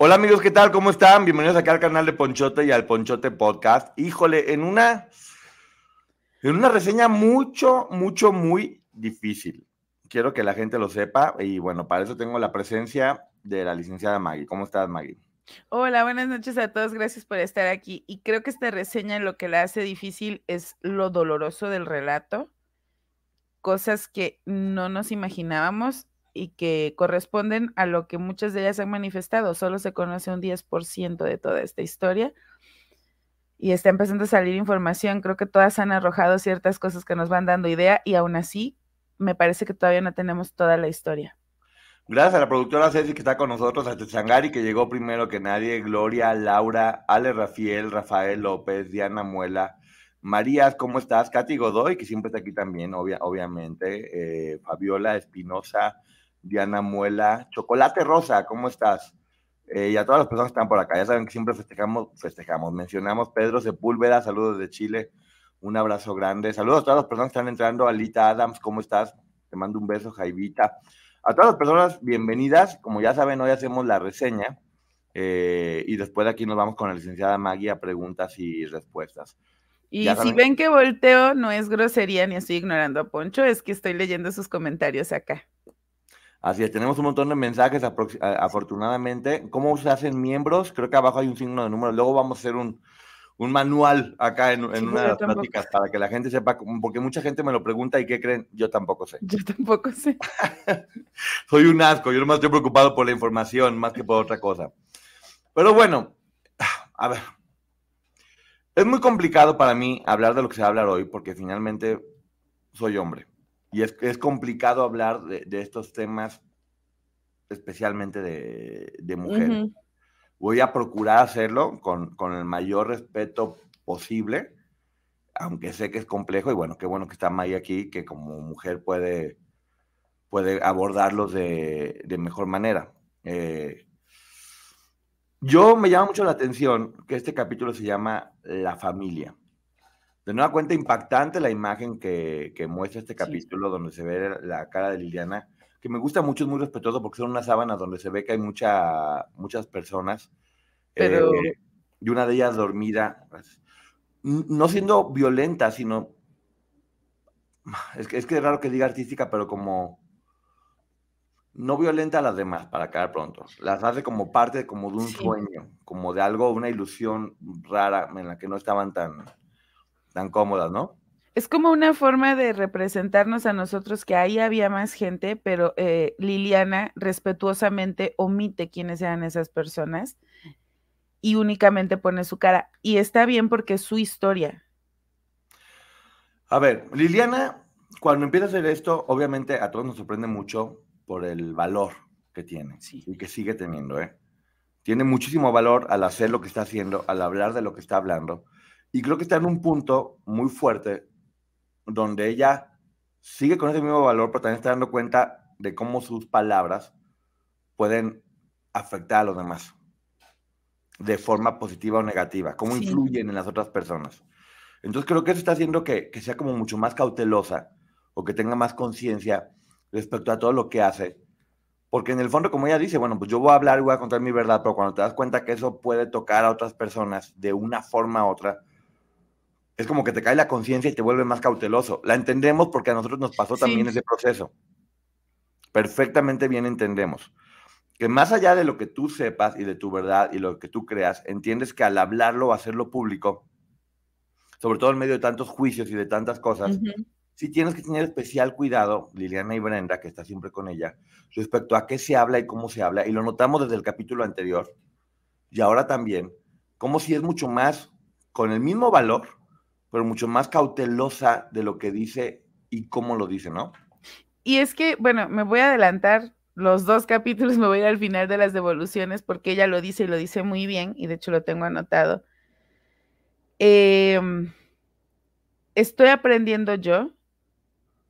Hola amigos, ¿qué tal? ¿Cómo están? Bienvenidos acá al canal de Ponchote y al Ponchote Podcast. Híjole, en una, en una reseña mucho, mucho, muy difícil. Quiero que la gente lo sepa y bueno, para eso tengo la presencia de la licenciada Maggie. ¿Cómo estás, Maggie? Hola, buenas noches a todos. Gracias por estar aquí. Y creo que esta reseña lo que la hace difícil es lo doloroso del relato, cosas que no nos imaginábamos y que corresponden a lo que muchas de ellas han manifestado. Solo se conoce un 10% de toda esta historia y está empezando a salir información. Creo que todas han arrojado ciertas cosas que nos van dando idea y aún así me parece que todavía no tenemos toda la historia. Gracias a la productora Ceci que está con nosotros, a Techangari que llegó primero que nadie, Gloria, Laura, Ale Rafael, Rafael López, Diana Muela, Marías, ¿cómo estás? Katy Godoy, que siempre está aquí también, obviamente, eh, Fabiola Espinosa, Diana Muela, Chocolate Rosa, ¿cómo estás? Eh, y a todas las personas que están por acá, ya saben que siempre festejamos, festejamos, mencionamos Pedro Sepúlveda, saludos de Chile, un abrazo grande, saludos a todas las personas que están entrando, Alita Adams, ¿cómo estás? Te mando un beso, Jaivita. A todas las personas, bienvenidas, como ya saben, hoy hacemos la reseña eh, y después de aquí nos vamos con la licenciada Maggie a preguntas y respuestas. Y si ven que volteo, no es grosería ni estoy ignorando a Poncho, es que estoy leyendo sus comentarios acá. Así es, tenemos un montón de mensajes, afortunadamente. ¿Cómo se hacen miembros? Creo que abajo hay un signo de número. Luego vamos a hacer un, manual acá en, una de las pláticas para que la gente sepa, porque mucha gente me lo pregunta y ¿qué creen? Yo tampoco sé. Yo tampoco sé. Soy un asco, yo nomás estoy preocupado por la información más que por otra cosa. Pero bueno, a ver. Es muy complicado para mí hablar de lo que se va a hablar hoy porque finalmente soy hombre. Y es, es complicado hablar de, de, estos temas, especialmente de, de mujeres. Voy a procurar hacerlo con, con, el mayor respeto posible, aunque sé que es complejo y bueno, qué bueno que está May aquí, que como mujer puede, puede abordarlos de, de mejor manera. Eh, yo me llama mucho la atención que este capítulo se llama La familia. De nueva cuenta, impactante la imagen que, que muestra este capítulo, sí. donde se ve la cara de Liliana, que me gusta mucho, es muy respetuoso porque son una sábana donde se ve que hay mucha, muchas personas. Pero... Eh, y una de ellas dormida, pues, no siendo violenta, sino. Es que, es que es raro que diga artística, pero como. No violenta a las demás, para caer pronto. Las hace como parte como de un sí. sueño, como de algo, una ilusión rara en la que no estaban tan, tan cómodas, ¿no? Es como una forma de representarnos a nosotros que ahí había más gente, pero eh, Liliana respetuosamente omite quiénes eran esas personas y únicamente pone su cara. Y está bien porque es su historia. A ver, Liliana, cuando empieza a hacer esto, obviamente a todos nos sorprende mucho por el valor que tiene sí. y que sigue teniendo, ¿eh? Tiene muchísimo valor al hacer lo que está haciendo, al hablar de lo que está hablando. Y creo que está en un punto muy fuerte donde ella sigue con ese mismo valor, pero también está dando cuenta de cómo sus palabras pueden afectar a los demás de forma positiva o negativa, cómo sí. influyen en las otras personas. Entonces creo que eso está haciendo que, que sea como mucho más cautelosa o que tenga más conciencia respecto a todo lo que hace. Porque en el fondo, como ella dice, bueno, pues yo voy a hablar y voy a contar mi verdad, pero cuando te das cuenta que eso puede tocar a otras personas de una forma u otra, es como que te cae la conciencia y te vuelve más cauteloso. La entendemos porque a nosotros nos pasó también sí. ese proceso. perfectamente bien entendemos que más allá de lo que tú sepas y de tu verdad y lo que tú creas, entiendes que al hablarlo o hacerlo público, sobre todo en medio de tantos juicios y de tantas cosas, sí tienes que tener especial cuidado, Liliana y Brenda, que está siempre con ella, respecto a qué se habla y cómo se habla. Y lo notamos desde el capítulo anterior y ahora también, como si es mucho más, con el mismo valor, pero mucho más cautelosa de lo que dice y cómo lo dice, ¿no? Y es que, bueno, me voy a adelantar los dos capítulos, me voy a ir al final de las devoluciones porque ella lo dice y lo dice muy bien y de hecho lo tengo anotado. Em, estoy aprendiendo yo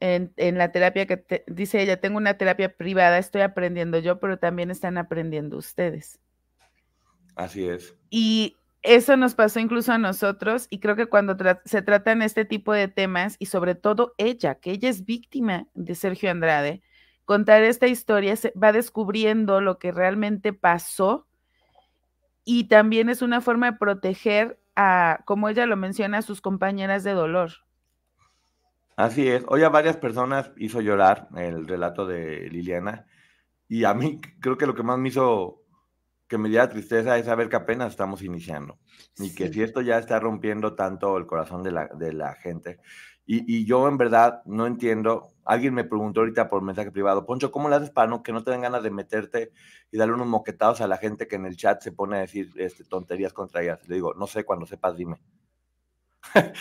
en, la terapia que dice ella, tengo una terapia privada, estoy aprendiendo yo, pero también están aprendiendo ustedes. Así es. Y eso nos pasó incluso a nosotros y creo que cuando se tratan este tipo de temas y sobre todo ella, que ella es víctima de Sergio Andrade, contar esta historia se va descubriendo lo que realmente pasó y también es una forma de proteger a, como ella lo menciona, a sus compañeras de dolor. Así es. Hoy a varias personas hizo llorar el relato de Liliana y a mí creo que lo que más me hizo que me diera tristeza es saber que apenas estamos iniciando y que si esto ya está rompiendo tanto el corazón de la, de la gente. Y, y, yo en verdad no entiendo Alguien me preguntó ahorita por mensaje privado, Poncho, ¿cómo le haces para no, que no te den ganas de meterte y darle unos moquetados a la gente que en el chat se pone a decir este, tonterías contra ellas? Le digo, no sé, cuando sepas, dime.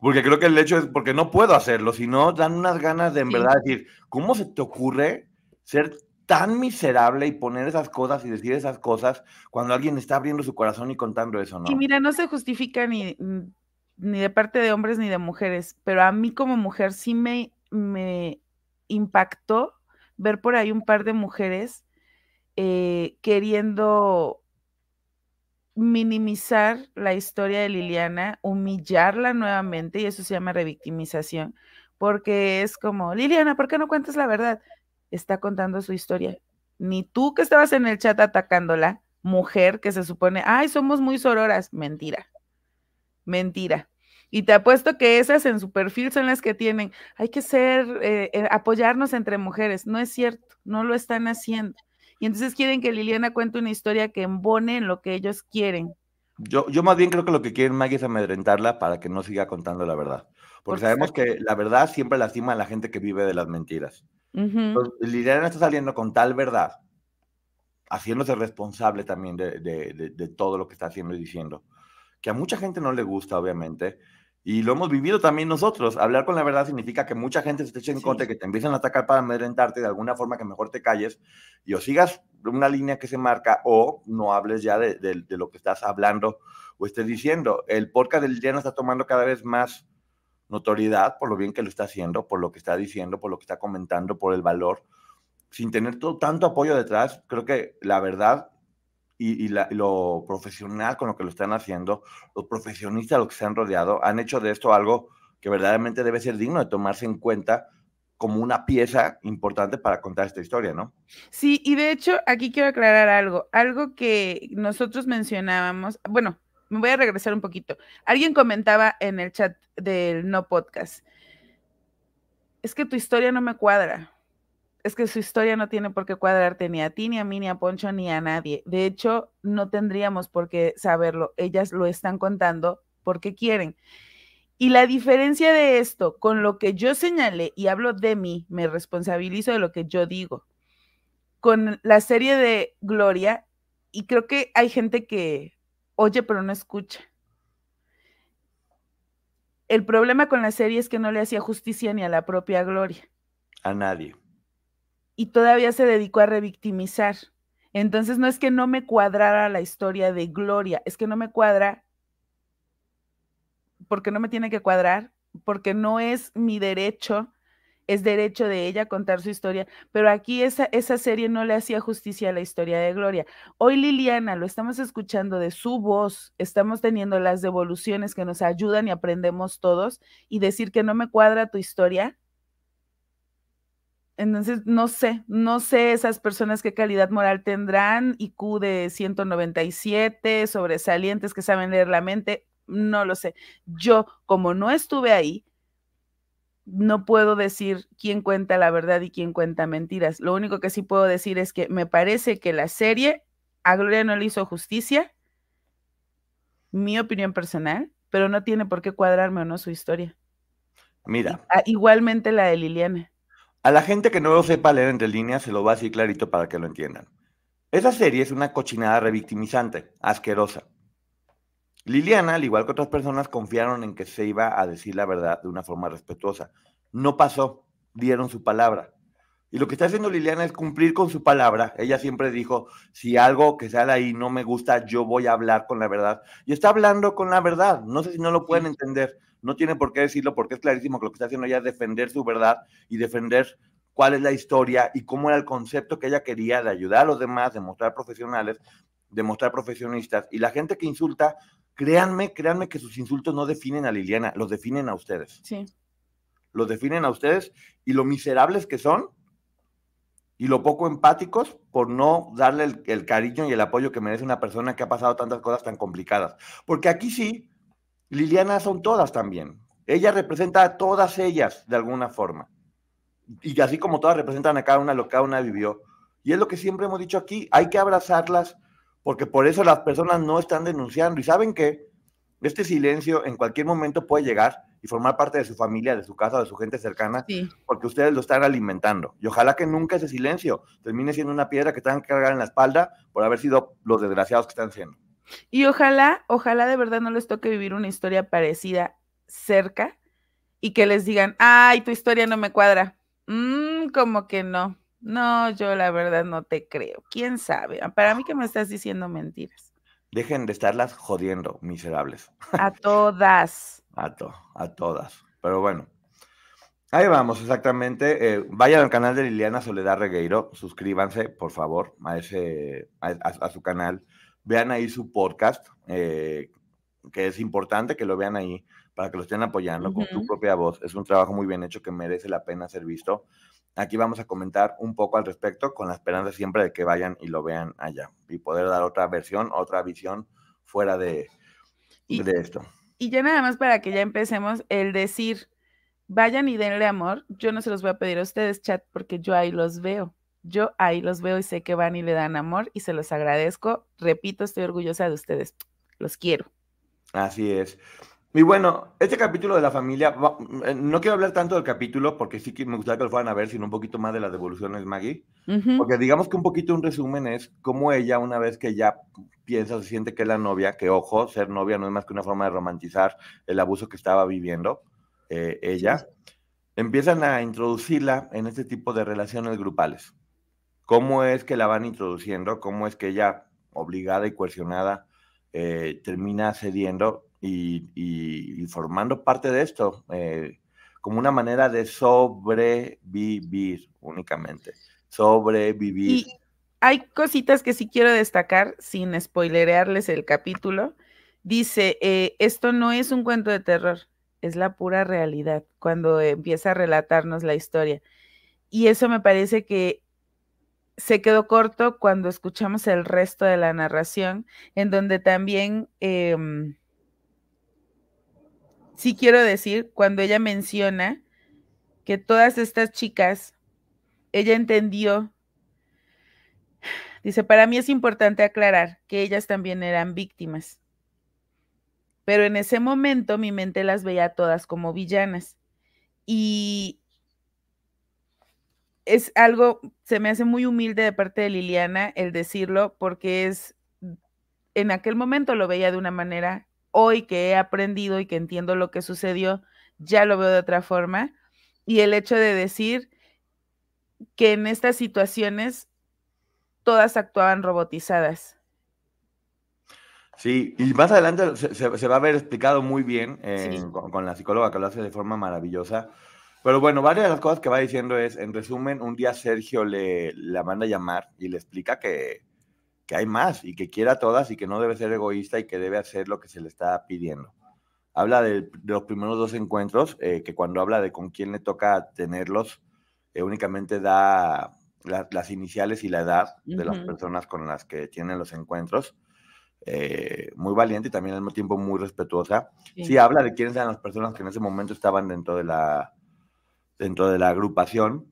porque creo que el hecho es porque no puedo hacerlo, sino dan unas ganas de en verdad decir, ¿cómo se te ocurre ser tan miserable y poner esas cosas y decir esas cosas cuando alguien está abriendo su corazón y contando eso, ¿no? Y mira, no se justifica ni, ni de parte de hombres ni de mujeres, pero a mí como mujer sí me me impactó ver por ahí un par de mujeres eh, queriendo minimizar la historia de Liliana, humillarla nuevamente, y eso se llama revictimización, porque es como, Liliana, ¿por qué no cuentas la verdad? Está contando su historia. Ni tú que estabas en el chat atacándola, mujer que se supone, ay, somos muy sororas, mentira, mentira. Y te apuesto que esas en su perfil son las que tienen, hay que ser, eh, eh, apoyarnos entre mujeres. No es cierto, no lo están haciendo. Y entonces quieren que Liliana cuente una historia que embone en lo que ellos quieren. Yo, yo más bien creo que lo que quieren Maggie es amedrentarla para que no siga contando la verdad. Porque sabemos que la verdad siempre lastima a la gente que vive de las mentiras. Liliana está saliendo con tal verdad, haciéndose responsable también de, de, de todo lo que está haciendo y diciendo, que a mucha gente no le gusta, obviamente, y lo hemos vivido también nosotros. Hablar con la verdad significa que mucha gente se te eche en contra, que te empiezan a atacar para amedrentarte de alguna forma que mejor te calles y o sigas una línea que se marca o no hables ya de, lo que estás hablando o estés diciendo. El podcast del día no está tomando cada vez más notoriedad por lo bien que lo está haciendo, por lo que está diciendo, por lo que está comentando, por el valor. Sin tener todo, tanto apoyo detrás, creo que la verdad y, lo profesional con lo que lo están haciendo, los profesionistas los que se han rodeado, han hecho de esto algo que verdaderamente debe ser digno de tomarse en cuenta como una pieza importante para contar esta historia, ¿no? Sí, y de hecho aquí quiero aclarar algo, algo que nosotros mencionábamos, bueno, me voy a regresar un poquito. Alguien comentaba en el chat del no podcast, es que tu historia no me cuadra es que su historia no tiene por qué cuadrarte ni a ti, ni a mí, ni a Poncho, ni a nadie. De hecho, no tendríamos por qué saberlo. Ellas lo están contando porque quieren. Y la diferencia de esto con lo que yo señalé, y hablo de mí, me responsabilizo de lo que yo digo, con la serie de Gloria, y creo que hay gente que oye pero no escucha. El problema con la serie es que no le hacía justicia ni a la propia Gloria. A nadie y todavía se dedicó a revictimizar. Entonces no es que no me cuadrara la historia de Gloria, es que no me cuadra porque no me tiene que cuadrar, porque no es mi derecho, es derecho de ella contar su historia, pero aquí esa, esa serie no le hacía justicia a la historia de Gloria. Hoy Liliana, lo estamos escuchando de su voz, estamos teniendo las devoluciones que nos ayudan y aprendemos todos y decir que no me cuadra tu historia, entonces, no sé, no sé esas personas qué calidad moral tendrán, IQ de 197, sobresalientes que saben leer la mente, no lo sé. Yo, como no estuve ahí, no puedo decir quién cuenta la verdad y quién cuenta mentiras. Lo único que sí puedo decir es que me parece que la serie a Gloria no le hizo justicia, mi opinión personal, pero no tiene por qué cuadrarme o no su historia. Mira. Ah, igualmente la de Liliana. A la gente que no lo sepa leer entre líneas, se lo va a decir clarito para que lo entiendan. Esa serie es una cochinada revictimizante, asquerosa. Liliana, al igual que otras personas, confiaron en que se iba a decir la verdad de una forma respetuosa. No pasó, dieron su palabra. Y lo que está haciendo Liliana es cumplir con su palabra. Ella siempre dijo, si algo que sale ahí no me gusta, yo voy a hablar con la verdad. Y está hablando con la verdad. No sé si no lo pueden entender. No tiene por qué decirlo porque es clarísimo que lo que está haciendo ella es defender su verdad y defender cuál es la historia y cómo era el concepto que ella quería de ayudar a los demás, de mostrar profesionales, de mostrar profesionistas. Y la gente que insulta, créanme, créanme que sus insultos no definen a Liliana, los definen a ustedes. Sí. Los definen a ustedes y lo miserables que son y lo poco empáticos por no darle el, cariño y el apoyo que merece una persona que ha pasado tantas cosas tan complicadas. Porque aquí sí, Liliana son todas también. Ella representa a todas ellas de alguna forma. Y así como todas representan a cada una lo que cada una vivió. Y es lo que siempre hemos dicho aquí, hay que abrazarlas porque por eso las personas no están denunciando. Y saben que este silencio en cualquier momento puede llegar y formar parte de su familia, de su casa, de su gente cercana, porque ustedes lo están alimentando. Y ojalá que nunca ese silencio termine siendo una piedra que tengan que cargar en la espalda por haber sido los desgraciados que están siendo. Y ojalá, ojalá de verdad no les toque vivir una historia parecida cerca y que les digan, ay, tu historia no me cuadra. Mm, como que no. No, yo la verdad no te creo. ¿Quién sabe? Para mí que me estás diciendo mentiras. Dejen de estarlas jodiendo, miserables. A todas. a, a todas. Pero bueno, ahí vamos, exactamente. Eh, vayan al canal de Liliana Soledad Regueiro, suscríbanse, por favor, a, ese, a, su canal. Vean ahí su podcast, eh, que es importante que lo vean ahí para que lo estén apoyando con su propia voz. Es un trabajo muy bien hecho que merece la pena ser visto. Aquí vamos a comentar un poco al respecto con la esperanza siempre de que vayan y lo vean allá y poder dar otra versión, otra visión fuera de, de esto. Y ya nada más para que ya empecemos, el decir, vayan y denle amor, yo no se los voy a pedir a ustedes, chat, porque yo ahí los veo. Yo ahí los veo y sé que van y le dan amor y se los agradezco. Repito, estoy orgullosa de ustedes. Los quiero. Así es. Y bueno, este capítulo de la familia, eh, no quiero hablar tanto del capítulo porque sí que me gustaría que lo fueran a ver, sino un poquito más de las devoluciones Maggie. Porque digamos que un poquito un resumen es cómo ella, una vez que ya piensa, se siente que es la novia, que ojo, ser novia no es más que una forma de romantizar el abuso que estaba viviendo eh, ella, empiezan a introducirla en este tipo de relaciones grupales. ¿Cómo es que la van introduciendo? ¿Cómo es que ella, obligada y coercionada, eh, termina cediendo y, formando parte de esto, eh, como una manera de sobrevivir únicamente. Sobrevivir. Y hay cositas que sí quiero destacar sin spoilerearles el capítulo. Dice, eh, esto no es un cuento de terror, es la pura realidad cuando empieza a relatarnos la historia. Y eso me parece que se quedó corto cuando escuchamos el resto de la narración, en donde también em, sí quiero decir, cuando ella menciona que todas estas chicas, ella entendió, dice, para mí es importante aclarar que ellas también eran víctimas, pero en ese momento mi mente las veía todas como villanas. Y es algo, se me hace muy humilde de parte de Liliana el decirlo, porque es, en aquel momento lo veía de una manera hoy que he aprendido y que entiendo lo que sucedió, ya lo veo de otra forma. Y el hecho de decir que en estas situaciones todas actuaban robotizadas. Sí, y más adelante se, va a ver explicado muy bien con, la psicóloga que lo hace de forma maravillosa. Pero bueno, varias de las cosas que va diciendo es, en resumen, un día Sergio le, le manda a llamar y le explica que, que hay más y que quiera a todas y que no debe ser egoísta y que debe hacer lo que se le está pidiendo. Habla de, los primeros dos encuentros, eh, que cuando habla de con quién le toca tenerlos, eh, únicamente da las iniciales y la edad de las personas con las que tienen los encuentros. Eh, muy valiente y también al mismo tiempo muy respetuosa. Sí. habla de quiénes eran las personas que en ese momento estaban dentro de la, dentro de la agrupación.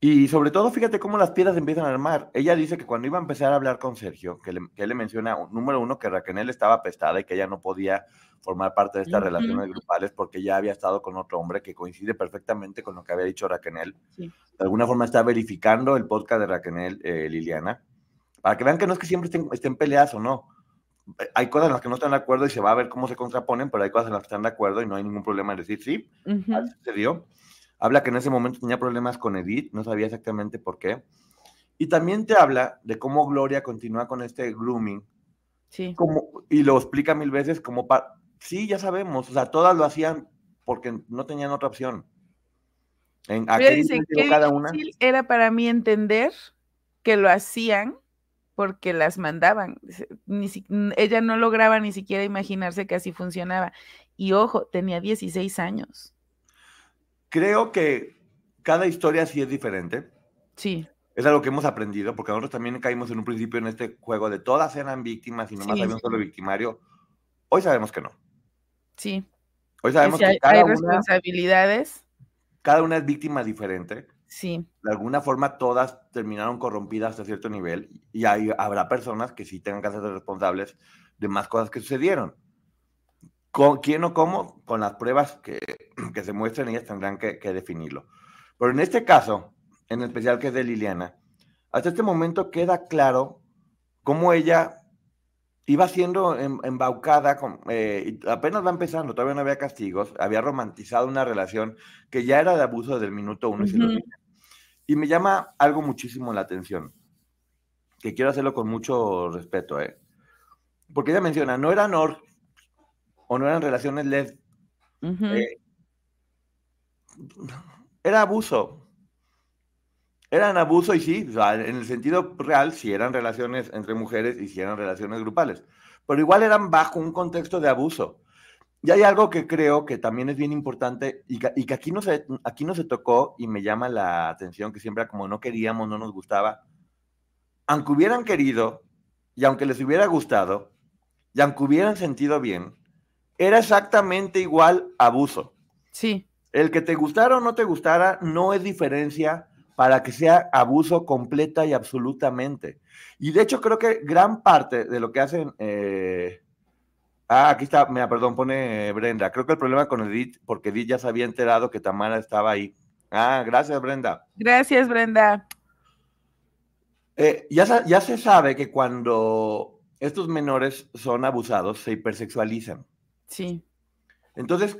Y sobre todo, fíjate cómo las piedras empiezan a armar. Ella dice que cuando iba a empezar a hablar con Sergio, que, le, que él le menciona, número uno, que Raquel estaba apestada y que ella no podía formar parte de estas relaciones grupales porque ya había estado con otro hombre que coincide perfectamente con lo que había dicho Raquel. De alguna forma está verificando el podcast de Raquel eh, Liliana, para que vean que no es que siempre estén, estén peleadas o no. Hay cosas en las que no están de acuerdo y se va a ver cómo se contraponen, pero hay cosas en las que están de acuerdo y no hay ningún problema en decir sí, se dio. Habla que en ese momento tenía problemas con Edith, no sabía exactamente por qué. Y también te habla de cómo Gloria continúa con este grooming. Sí. Como, y lo explica mil veces como para... Sí, ya sabemos, o sea, todas lo hacían porque no tenían otra opción. En, dice, qué cada una? era para mí entender que lo hacían porque las mandaban. Ni ella no lograba ni siquiera imaginarse que así funcionaba. Y ojo, tenía 16 años. Creo que cada historia sí es diferente. Sí. Es algo que hemos aprendido, porque nosotros también caímos en un principio en este juego de todas eran víctimas y nomás había un solo victimario. Hoy sabemos que no. Sí. Hoy sabemos que, hay, cada una, responsabilidades. Cada una es víctima diferente. Sí. De alguna forma todas terminaron corrompidas hasta cierto nivel y hay, habrá personas que sí tengan que hacerse responsables de más cosas que sucedieron. ¿Con quién o cómo? Con las pruebas que, que se muestren, ellas tendrán que, definirlo. Pero en este caso, en especial que es de Liliana, hasta este momento queda claro cómo ella iba siendo em, embaucada, con, eh, apenas va empezando, todavía no había castigos, había romantizado una relación que ya era de abuso desde el minuto uno. y, me llama algo muchísimo la atención, que quiero hacerlo con mucho respeto, ¿eh? porque ella menciona, no eran or o no eran relaciones LED, eh, era abuso. Eran abuso y sí, en el sentido real, sí eran relaciones entre mujeres y sí eran relaciones grupales, pero igual eran bajo un contexto de abuso. Y hay algo que creo que también es bien importante y que, aquí, no se, aquí no se tocó y me llama la atención, que siempre como no queríamos, no nos gustaba. Aunque hubieran querido y aunque les hubiera gustado y aunque hubieran sentido bien, era exactamente igual abuso. Sí. El que te gustara o no te gustara no es diferencia para que sea abuso completa y absolutamente. Y de hecho creo que gran parte de lo que hacen... Eh, ah, aquí está, mira, perdón, pone Brenda. Creo que el problema con Edith, porque Edith ya se había enterado que Tamara estaba ahí. Ah, gracias, Brenda. Gracias, Brenda. Eh, ya, ya se sabe que cuando estos menores son abusados, se hipersexualizan. Sí. Entonces,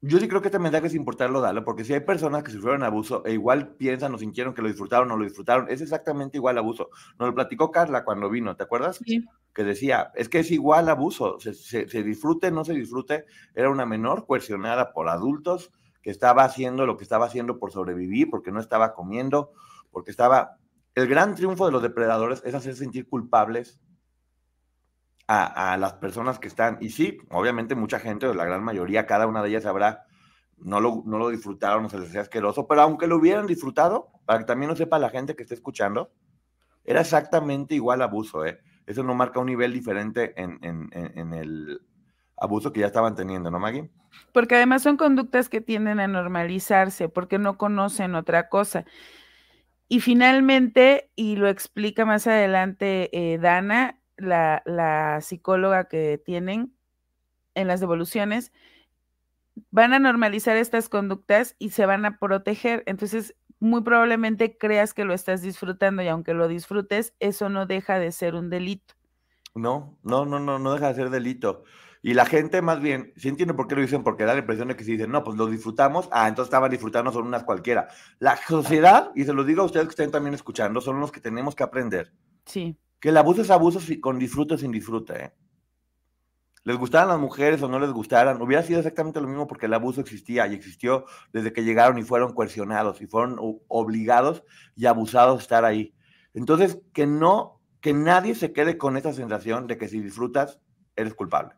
yo sí creo que este mensaje es importante darlo, porque si hay personas que sufrieron abuso e igual piensan o sintieron que lo disfrutaron o lo disfrutaron, es exactamente igual abuso. Nos lo platicó Carla cuando vino, ¿te acuerdas? Sí. Que decía, es que es igual abuso, se, se, disfrute, no se disfrute, era una menor coercionada por adultos que estaba haciendo lo que estaba haciendo por sobrevivir, porque no estaba comiendo, porque estaba... El gran triunfo de los depredadores es hacer sentir culpables a, las personas que están. Y sí, obviamente mucha gente, la gran mayoría, cada una de ellas habrá, no lo, no lo disfrutaron, no se les hacía asqueroso, pero aunque lo hubieran disfrutado, para que también lo sepa la gente que esté escuchando, era exactamente igual abuso, ¿eh? Eso no marca un nivel diferente en, en, en el abuso que ya estaban teniendo, ¿no, Maggie? Porque además son conductas que tienden a normalizarse, porque no conocen otra cosa. Y finalmente, y lo explica más adelante eh, Dana, la, psicóloga que tienen en las devoluciones, van a normalizar estas conductas y se van a proteger. Entonces, muy probablemente creas que lo estás disfrutando y aunque lo disfrutes, eso no deja de ser un delito. No, no, no, no, no deja de ser delito. Y la gente más bien, sí entiendo por qué lo dicen, porque da la impresión de que si dicen, no, pues lo disfrutamos, ah, entonces estaban disfrutando son unas cualquiera. La sociedad, y se lo digo a ustedes que estén también escuchando, son los que tenemos que aprender. Sí. Que el abuso es abuso con disfrute o sin disfrute. ¿eh? Les gustaran las mujeres o no les gustaran, hubiera sido exactamente lo mismo porque el abuso existía y existió desde que llegaron y fueron coercionados y fueron obligados y abusados a estar ahí. Entonces, que no, que nadie se quede con esa sensación de que si disfrutas, eres culpable.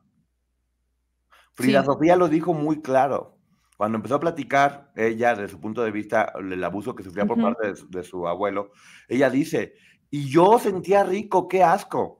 Frida Sofía lo dijo muy claro. Cuando empezó a platicar ella, desde su punto de vista, el abuso que sufría por parte de su abuelo, ella dice, y yo sentía rico, qué asco.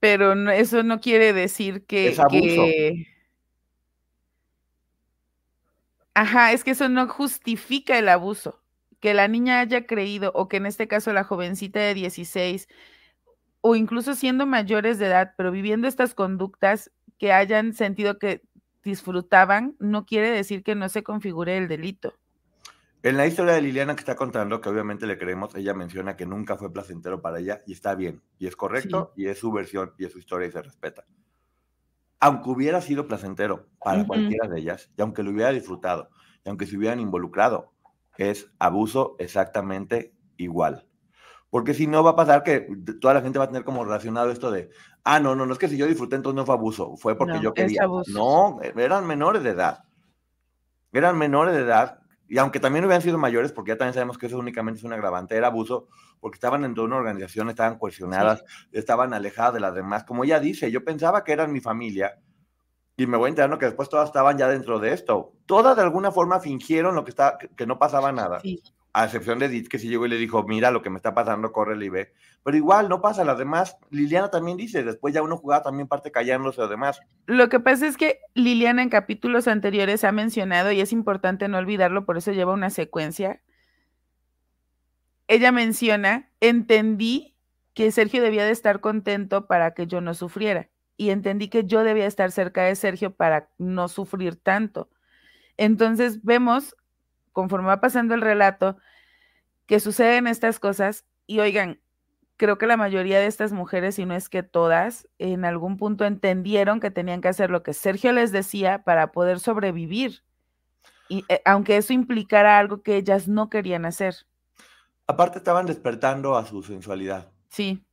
Pero eso no quiere decir que, Es abuso. que- Ajá, es que eso no justifica el abuso. Que la niña haya creído, o que en este caso la jovencita de 16, o incluso siendo mayores de edad, pero viviendo estas conductas que hayan sentido que disfrutaban, no quiere decir que no se configure el delito. En la historia de Liliana que está contando, que obviamente le creemos, ella menciona que nunca fue placentero para ella y está bien, y es correcto, y es su versión, y es su historia y se respeta. Aunque hubiera sido placentero para Ujú. cualquiera de ellas, y aunque lo hubiera disfrutado, y aunque se hubieran involucrado, es abuso exactamente igual. Porque si no va a pasar que toda la gente va a tener como relacionado esto de, ah, no, no, no es que si yo disfruté entonces no fue abuso, fue porque No, yo quería. No, eran menores de edad. Eran menores de edad y aunque también hubieran sido mayores, porque ya también sabemos que eso únicamente es un agravante, era abuso, porque estaban dentro de una organización, estaban coercionadas, estaban alejadas de las demás. Como ella dice, yo pensaba que eran mi familia y me voy enterando que después todas estaban ya dentro de esto. Todas de alguna forma fingieron lo que, está, que, que no pasaba nada, Sí. A excepción de Edith, que sí llegó y le dijo, mira lo que me está pasando, corre y ve. Pero igual, no pasa, las demás, Liliana también dice, después ya uno jugaba también parte callándose los demás. Lo que pasa es que Liliana en capítulos anteriores ha mencionado, y es importante no olvidarlo, por eso lleva una secuencia. Ella menciona, entendí que Sergio debía de estar contento para que yo no sufriera. Y entendí que yo debía estar cerca de Sergio para no sufrir tanto. Entonces vemos, conforme va pasando el relato, que suceden estas cosas y oigan, creo que la mayoría de estas mujeres, si no es que todas, en algún punto entendieron que tenían que hacer lo que Sergio les decía para poder sobrevivir. Y eh, aunque eso implicara algo que ellas no querían hacer. Aparte estaban despertando a su sensualidad. Sí,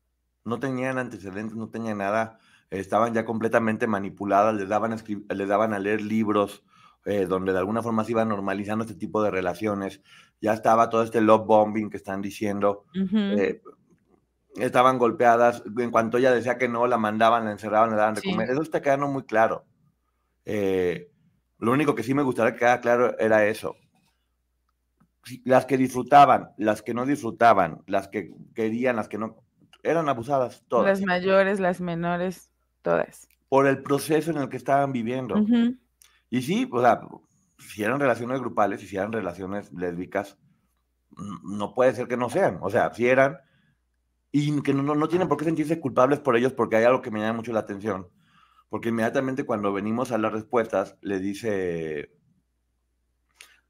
no tenían antecedentes, no tenían nada, estaban ya completamente manipuladas, les daban, a les daban a leer libros eh, donde de alguna forma se iban normalizando este tipo de relaciones, ya estaba todo este love bombing que están diciendo, eh, estaban golpeadas, en cuanto ella decía que no, la mandaban, la encerraban, le daban de Sí. comer, eso está quedando muy claro. Eh, lo único que sí me gustaría que quedara claro era eso. Las que disfrutaban, las que no disfrutaban, las que querían, las que no, eran abusadas todas las mayores, las menores, todas. por el proceso en el que estaban viviendo. Ujú, Y sí, o sea, si eran relaciones grupales y si eran relaciones lésbicas, no puede ser que no sean. O sea, si eran, y que no, no, no tienen por qué sentirse culpables por ellos, porque hay algo que me llama mucho la atención. Porque inmediatamente cuando venimos a las respuestas, le dice,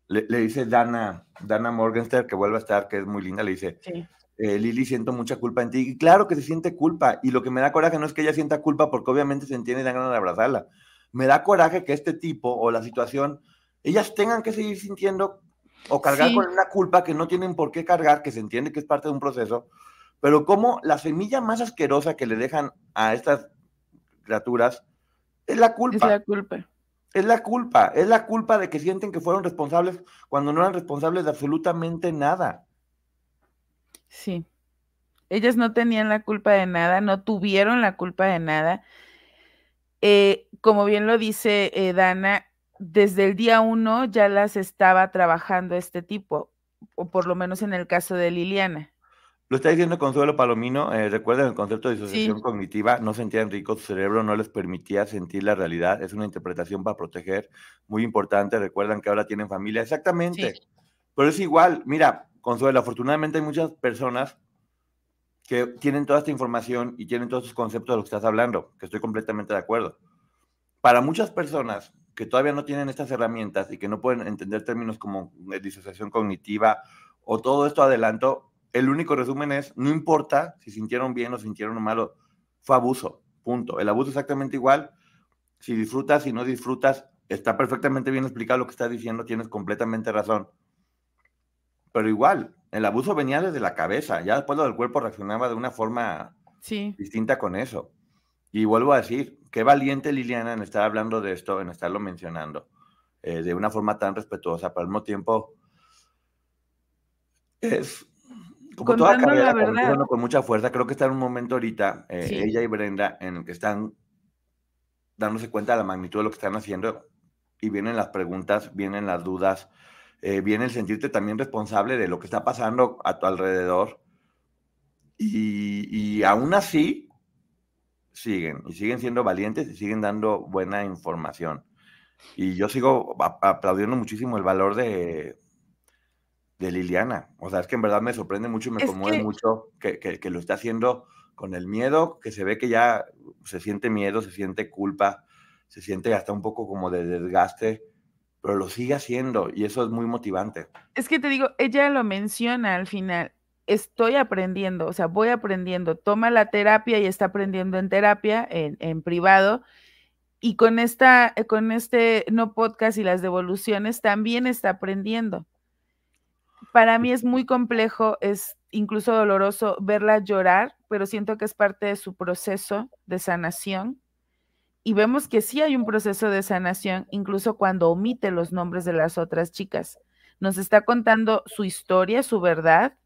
le, le dice Dana, Dana Morgenstern, que vuelve a estar, que es muy linda, le dice, sí, eh, Lili, siento mucha culpa en ti. Y claro que se siente culpa. Y lo que me da coraje no es que ella sienta culpa, porque obviamente se entiende y dan ganas de abrazarla. Me da coraje que este tipo o la situación, ellas tengan que seguir sintiendo o cargar Sí. con una culpa que no tienen por qué cargar, que se entiende que es parte de un proceso. Pero como la semilla más asquerosa que le dejan a estas criaturas es la es culpa. la culpa. Es la culpa, es la culpa de que sienten que fueron responsables cuando no eran responsables de absolutamente nada. Sí. Ellas no tenían la culpa de nada, no tuvieron la culpa de nada. Eh, como bien lo dice eh, Dana, desde el día uno ya las estaba trabajando este tipo, o por lo menos en el caso de Liliana. Lo está diciendo Consuelo Palomino. eh, recuerden el concepto de disociación Sí. cognitiva. No sentían rico, su cerebro no les permitía sentir la realidad. Es una interpretación para proteger, muy importante. Recuerdan que ahora tienen familia. Exactamente. Pero es igual. Mira, Consuelo, afortunadamente hay muchas personas que tienen toda esta información y tienen todos estos conceptos de lo que estás hablando, que estoy completamente de acuerdo. Para muchas personas que todavía no tienen estas herramientas y que no pueden entender términos como disociación cognitiva o todo esto adelanto, el único resumen es, no importa si sintieron bien o sintieron malo, fue abuso, punto. El abuso es exactamente igual. Si disfrutas, si no disfrutas, está perfectamente bien explicado lo que estás diciendo, tienes completamente razón. Pero igual, el abuso venía desde la cabeza, ya después lo del cuerpo reaccionaba de una forma Sí. distinta con eso. Y vuelvo a decir, qué valiente Liliana en estar hablando de esto, en estarlo mencionando, eh, de una forma tan respetuosa, pero al mismo tiempo es como toda Contando la carrera, como verdad. con mucha fuerza. Creo que está en un momento ahorita, eh, Sí. ella y Brenda, en el que están dándose cuenta de la magnitud de lo que están haciendo y vienen las preguntas, vienen las dudas, eh, viene el sentirte también responsable de lo que está pasando a tu alrededor. Y, y aún así, siguen, y siguen siendo valientes y siguen dando buena información. Y yo sigo aplaudiendo muchísimo el valor de, de Liliana. O sea, es que en verdad me sorprende mucho y me Es conmueve que- mucho que, que- que lo está haciendo con el miedo, que se ve que ya se siente miedo, se siente culpa, se siente hasta un poco como de desgaste, pero lo sigue haciendo y eso es muy motivante. Es que te digo, ella lo menciona al final. Estoy aprendiendo, o sea, voy aprendiendo. Toma la terapia y está aprendiendo en terapia, en, en privado. Y con esta, eh, con este no podcast y las devoluciones también está aprendiendo. Para mí es muy complejo, es incluso doloroso verla llorar, pero siento que es parte de su proceso de sanación. Y vemos que sí hay un proceso de sanación, incluso cuando omite los nombres de las otras chicas. Nos está contando su historia, su verdad,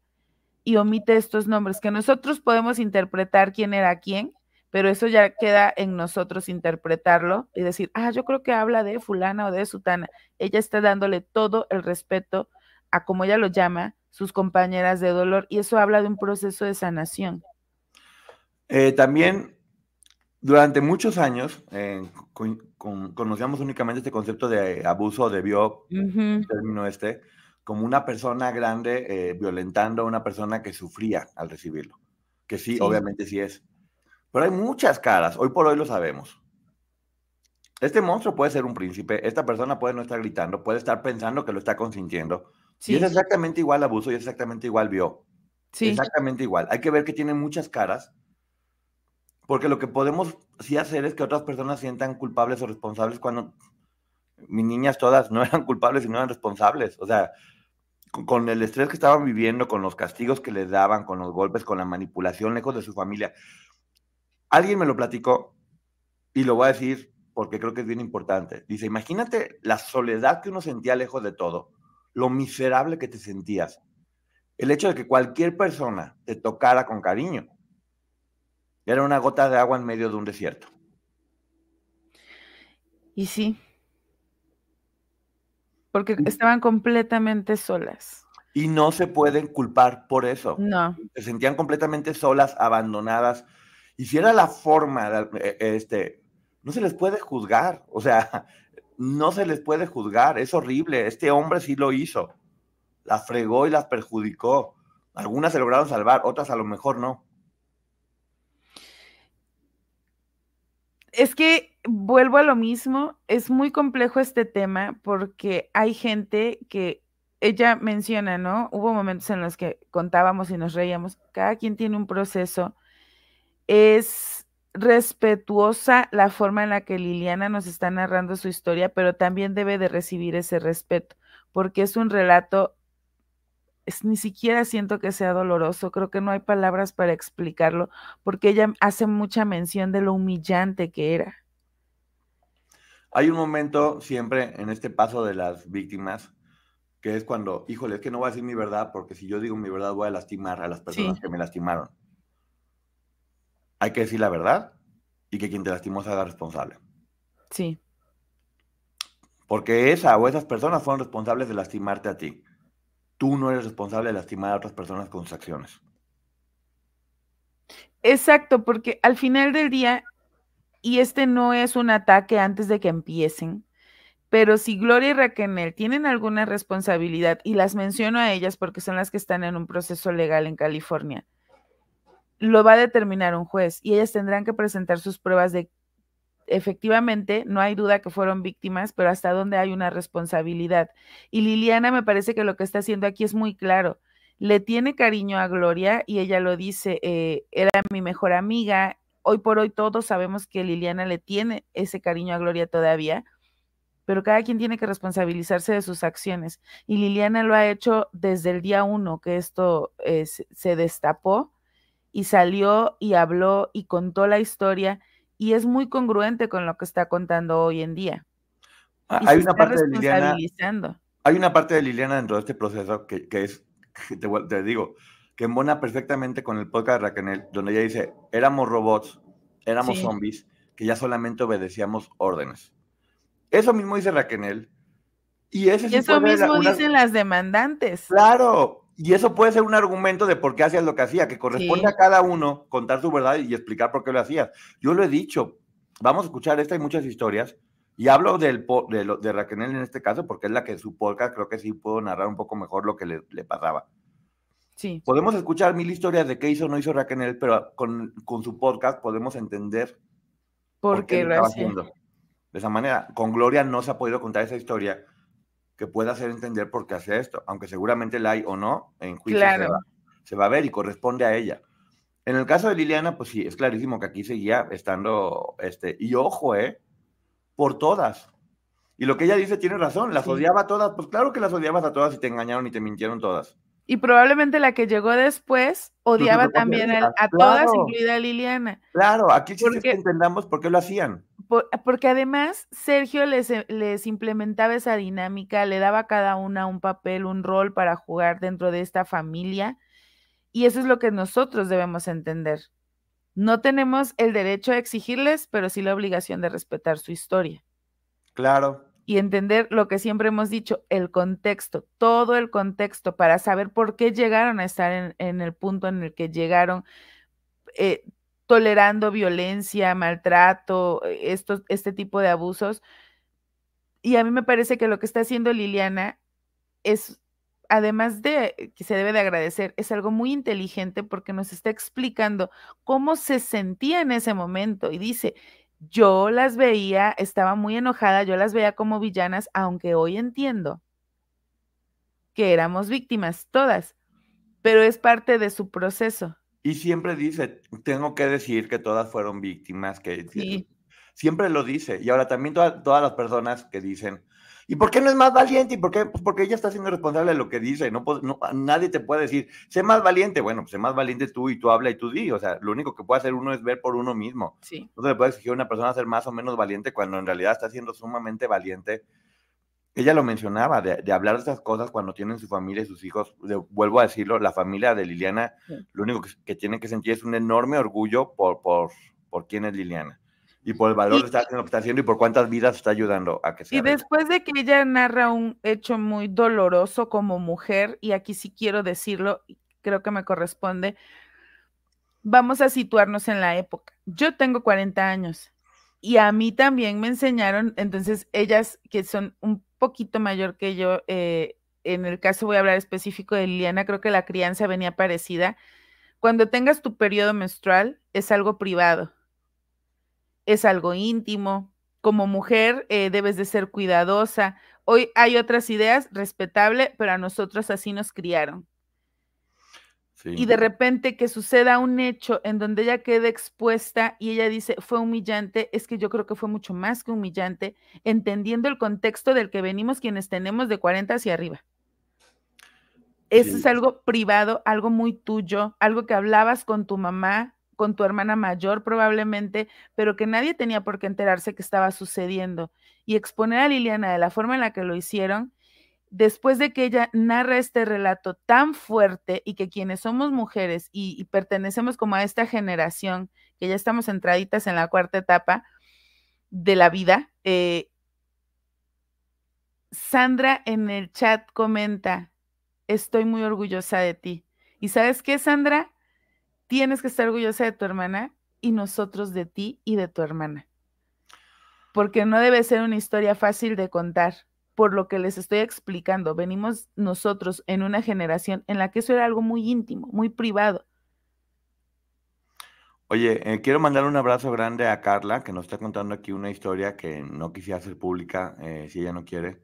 y omite estos nombres, que nosotros podemos interpretar quién era quién, pero eso ya queda en nosotros interpretarlo y decir, ah, yo creo que habla de fulana o de sutana. Ella está dándole todo el respeto a, como ella lo llama, sus compañeras de dolor, y eso habla de un proceso de sanación. Eh, también, durante muchos años, eh, con- con- conocíamos únicamente este concepto de abuso de bio, término este, como una persona grande eh, violentando a una persona que sufría al recibirlo. Que sí, Sí. obviamente sí es. Pero hay muchas caras, hoy por hoy lo sabemos. Este monstruo puede ser un príncipe, esta persona puede no estar gritando, puede estar pensando que lo está consintiendo. Y Sí, es exactamente igual abuso y es exactamente igual bio. sí, Exactamente igual. Hay que ver que tiene muchas caras, porque lo que podemos sí hacer es que otras personas sientan culpables o responsables cuando mis niñas todas no eran culpables y no eran responsables. O sea, con, el estrés que estaban viviendo, con los castigos que les daban, con los golpes, con la manipulación lejos de su familia. Alguien me lo platicó y lo voy a decir porque creo que es bien importante. Dice, imagínate la soledad que uno sentía lejos de todo, lo miserable que te sentías el hecho de que cualquier persona te tocara con cariño era una gota de agua en medio de un desierto. y sí. Porque estaban completamente solas. Y no se pueden culpar por eso. No, Se sentían completamente solas, abandonadas. Y si era la forma, eh, este, no se les puede juzgar. O sea, no se les puede juzgar. Es horrible. Este hombre sí lo hizo. Las fregó y las perjudicó. Algunas se lograron salvar, otras a lo mejor no. Es que vuelvo a lo mismo, es muy complejo este tema porque hay gente que ella menciona, ¿no? Hubo momentos en los que contábamos y nos reíamos, cada quien tiene un proceso, es respetuosa la forma en la que Liliana nos está narrando su historia, pero también debe de recibir ese respeto, porque es un relato, es, ni siquiera siento que sea doloroso, creo que no hay palabras para explicarlo, porque ella hace mucha mención de lo humillante que era. Hay un momento siempre en este paso de las víctimas que es cuando, híjole, es que no voy a decir mi verdad porque si yo digo mi verdad voy a lastimar a las personas Sí. que me lastimaron. Hay que decir la verdad y que quien te lastimó se haga responsable. Sí, Porque esa o esas personas fueron responsables de lastimarte a ti. Tú no eres responsable de lastimar a otras personas con sus acciones. exacto, porque al final del día, y este no es un ataque antes de que empiecen, pero si Gloria y Raquel tienen alguna responsabilidad, y las menciono a ellas porque son las que están en un proceso legal en California, lo va a determinar un juez y ellas tendrán que presentar sus pruebas de efectivamente, no hay duda que fueron víctimas, pero hasta dónde hay una responsabilidad. Y Liliana me parece que lo que está haciendo aquí es muy claro. Le tiene cariño a Gloria y ella lo dice, eh, era mi mejor amiga. Hoy por hoy todos sabemos que Liliana le tiene ese cariño a Gloria todavía, pero cada quien tiene que responsabilizarse de sus acciones. Y Liliana lo ha hecho desde el día uno que esto eh, se destapó y salió y habló y contó la historia y es muy congruente con lo que está contando hoy en día. Ah, hay una parte de Liliana. Hay una parte de Liliana dentro de este proceso que, es, te, digo, que embona perfectamente con el podcast de Raquel, donde ella dice, éramos robots, éramos zombies, que ya solamente obedecíamos órdenes. Eso mismo dice Raquel. Y, ese eso mismo dicen las demandantes. Claro, y eso puede ser un argumento de por qué hacías lo que hacía, que corresponde a cada uno contar su verdad y explicar por qué lo hacías. Yo lo he dicho, vamos a escuchar esta y muchas historias, y hablo del, de, de Raquel en este caso, porque es la que su podcast creo que sí puedo narrar un poco mejor lo que le, pasaba. Sí. Podemos escuchar mil historias de qué hizo o no hizo Raquel, pero con, con, su podcast podemos entender por, qué, lo, estaba haciendo. De esa manera, con Gloria no se ha podido contar esa historia que pueda hacer entender por qué hace esto, aunque seguramente la hay o no, en juicio se, va, a ver y corresponde a ella. En el caso de Liliana, pues sí, es clarísimo que aquí seguía estando, este, y ojo, ¿eh? Por todas. Y lo que ella dice tiene razón, las odiaba a todas, pues claro que las odiabas a todas y te engañaron y te mintieron todas. Y probablemente la que llegó después odiaba también a, todas, incluida a Liliana. Claro, aquí sí que entendamos por qué lo hacían porque además Sergio les, les, implementaba esa dinámica, le daba a cada una un papel, un rol para jugar dentro de esta familia. Y eso es lo que nosotros debemos entender. No tenemos el derecho a exigirles, pero sí la obligación de respetar su historia. Claro. Y entender lo que siempre hemos dicho, el contexto, todo el contexto para saber por qué llegaron a estar en, el punto en el que llegaron. Eh, tolerando violencia, maltrato, eh, este tipo de abusos. Y a mí me parece que lo que está haciendo Liliana es, además de que se debe de agradecer, es algo muy inteligente porque nos está explicando cómo se sentía en ese momento. Y dice, yo las veía, estaba muy enojada, yo las veía como villanas, aunque hoy entiendo que éramos víctimas todas, pero es parte de su proceso. Y siempre dice, tengo que decir que todas fueron víctimas, que siempre lo dice. Y ahora también todas las personas que dicen, ¿y por qué no es más valiente? ¿Y por qué? Pues porque ella está siendo responsable de lo que dice. No, no nadie te puede decir, sé más valiente. Bueno, pues sé más valiente tú y tú habla y tú di. O sea, lo único que puede hacer uno es ver por uno mismo. Sí. No se le puede exigir a una persona ser más o menos valiente cuando en realidad está siendo sumamente valiente ella lo mencionaba, de, hablar de estas cosas cuando tienen su familia y sus hijos. vuelvo a decirlo, la familia de Liliana, lo único que, tiene que sentir es un enorme orgullo por, por, por quién es Liliana y por el valor de estar haciendo lo que está haciendo y por cuántas vidas está ayudando a que sea. Y después de que ella narra un hecho muy doloroso como mujer, y aquí sí quiero decirlo, creo que me corresponde, vamos a situarnos en la época. Yo tengo 40 años y a mí también me enseñaron, entonces ellas que son un poquito mayor que yo, eh, en el caso voy a hablar específico de Liliana, creo que la crianza venía parecida. Cuando tengas tu periodo menstrual es algo privado, es algo íntimo. Como mujer eh, debes de ser cuidadosa. Hoy hay otras ideas, respetable, pero a nosotros así nos criaron. Y de repente que suceda un hecho en donde ella quede expuesta y ella dice, fue humillante, es que yo creo que fue mucho más que humillante, entendiendo el contexto del que venimos quienes tenemos de 40 hacia arriba. Eso es algo privado, algo muy tuyo, algo que hablabas con tu mamá, con tu hermana mayor probablemente, pero que nadie tenía por qué enterarse que estaba sucediendo. Y exponer a Liliana de la forma en la que lo hicieron, después de que ella narra este relato tan fuerte y que quienes somos mujeres y, pertenecemos como a esta generación, que ya estamos entraditas en la cuarta etapa de la vida, eh, Sandra en el chat comenta, estoy muy orgullosa de ti. ¿Y sabes qué, Sandra? Tienes que estar orgullosa de tu hermana y nosotros de ti y de tu hermana. Porque no debe ser una historia fácil de contar por lo que les estoy explicando. Venimos nosotros en una generación en la que eso era algo muy íntimo, muy privado. Oye, eh, quiero mandar un abrazo grande a Carla, que nos está contando aquí una historia que no quisiera hacer pública eh, si ella no quiere.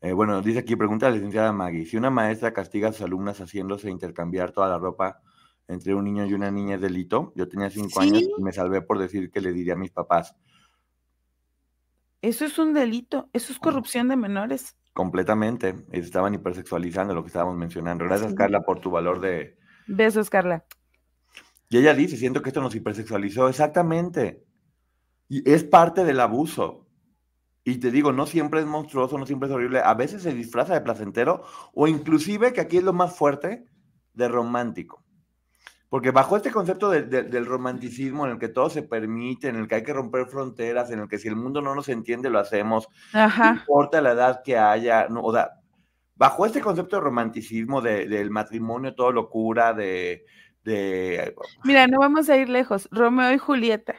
Eh, bueno, dice aquí, pregunta la licenciada Maggie, si una maestra castiga a sus alumnas haciéndose intercambiar toda la ropa entre un niño y una niña es delito. Yo tenía cinco años y me salvé por decir que le diría a mis papás. Eso es un delito, eso es corrupción de menores. Completamente. Estaban hipersexualizando lo que estábamos mencionando. Gracias, Sí. Carla, por tu valor de... Besos, Carla. Y ella dice, siento que esto nos hipersexualizó. Exactamente. Y es parte del abuso. Y te digo, no siempre es monstruoso, no siempre es horrible. A veces se disfraza de placentero o inclusive, que aquí es lo más fuerte, de romántico. Porque bajo este concepto de- de- del romanticismo en el que todo se permite, en el que hay que romper fronteras, en el que si el mundo no nos entiende, lo hacemos, no importa la edad que haya, no, o sea, bajo este concepto de romanticismo, de- del matrimonio, todo locura, de, de Mira, no vamos a ir lejos. Romeo y Julieta.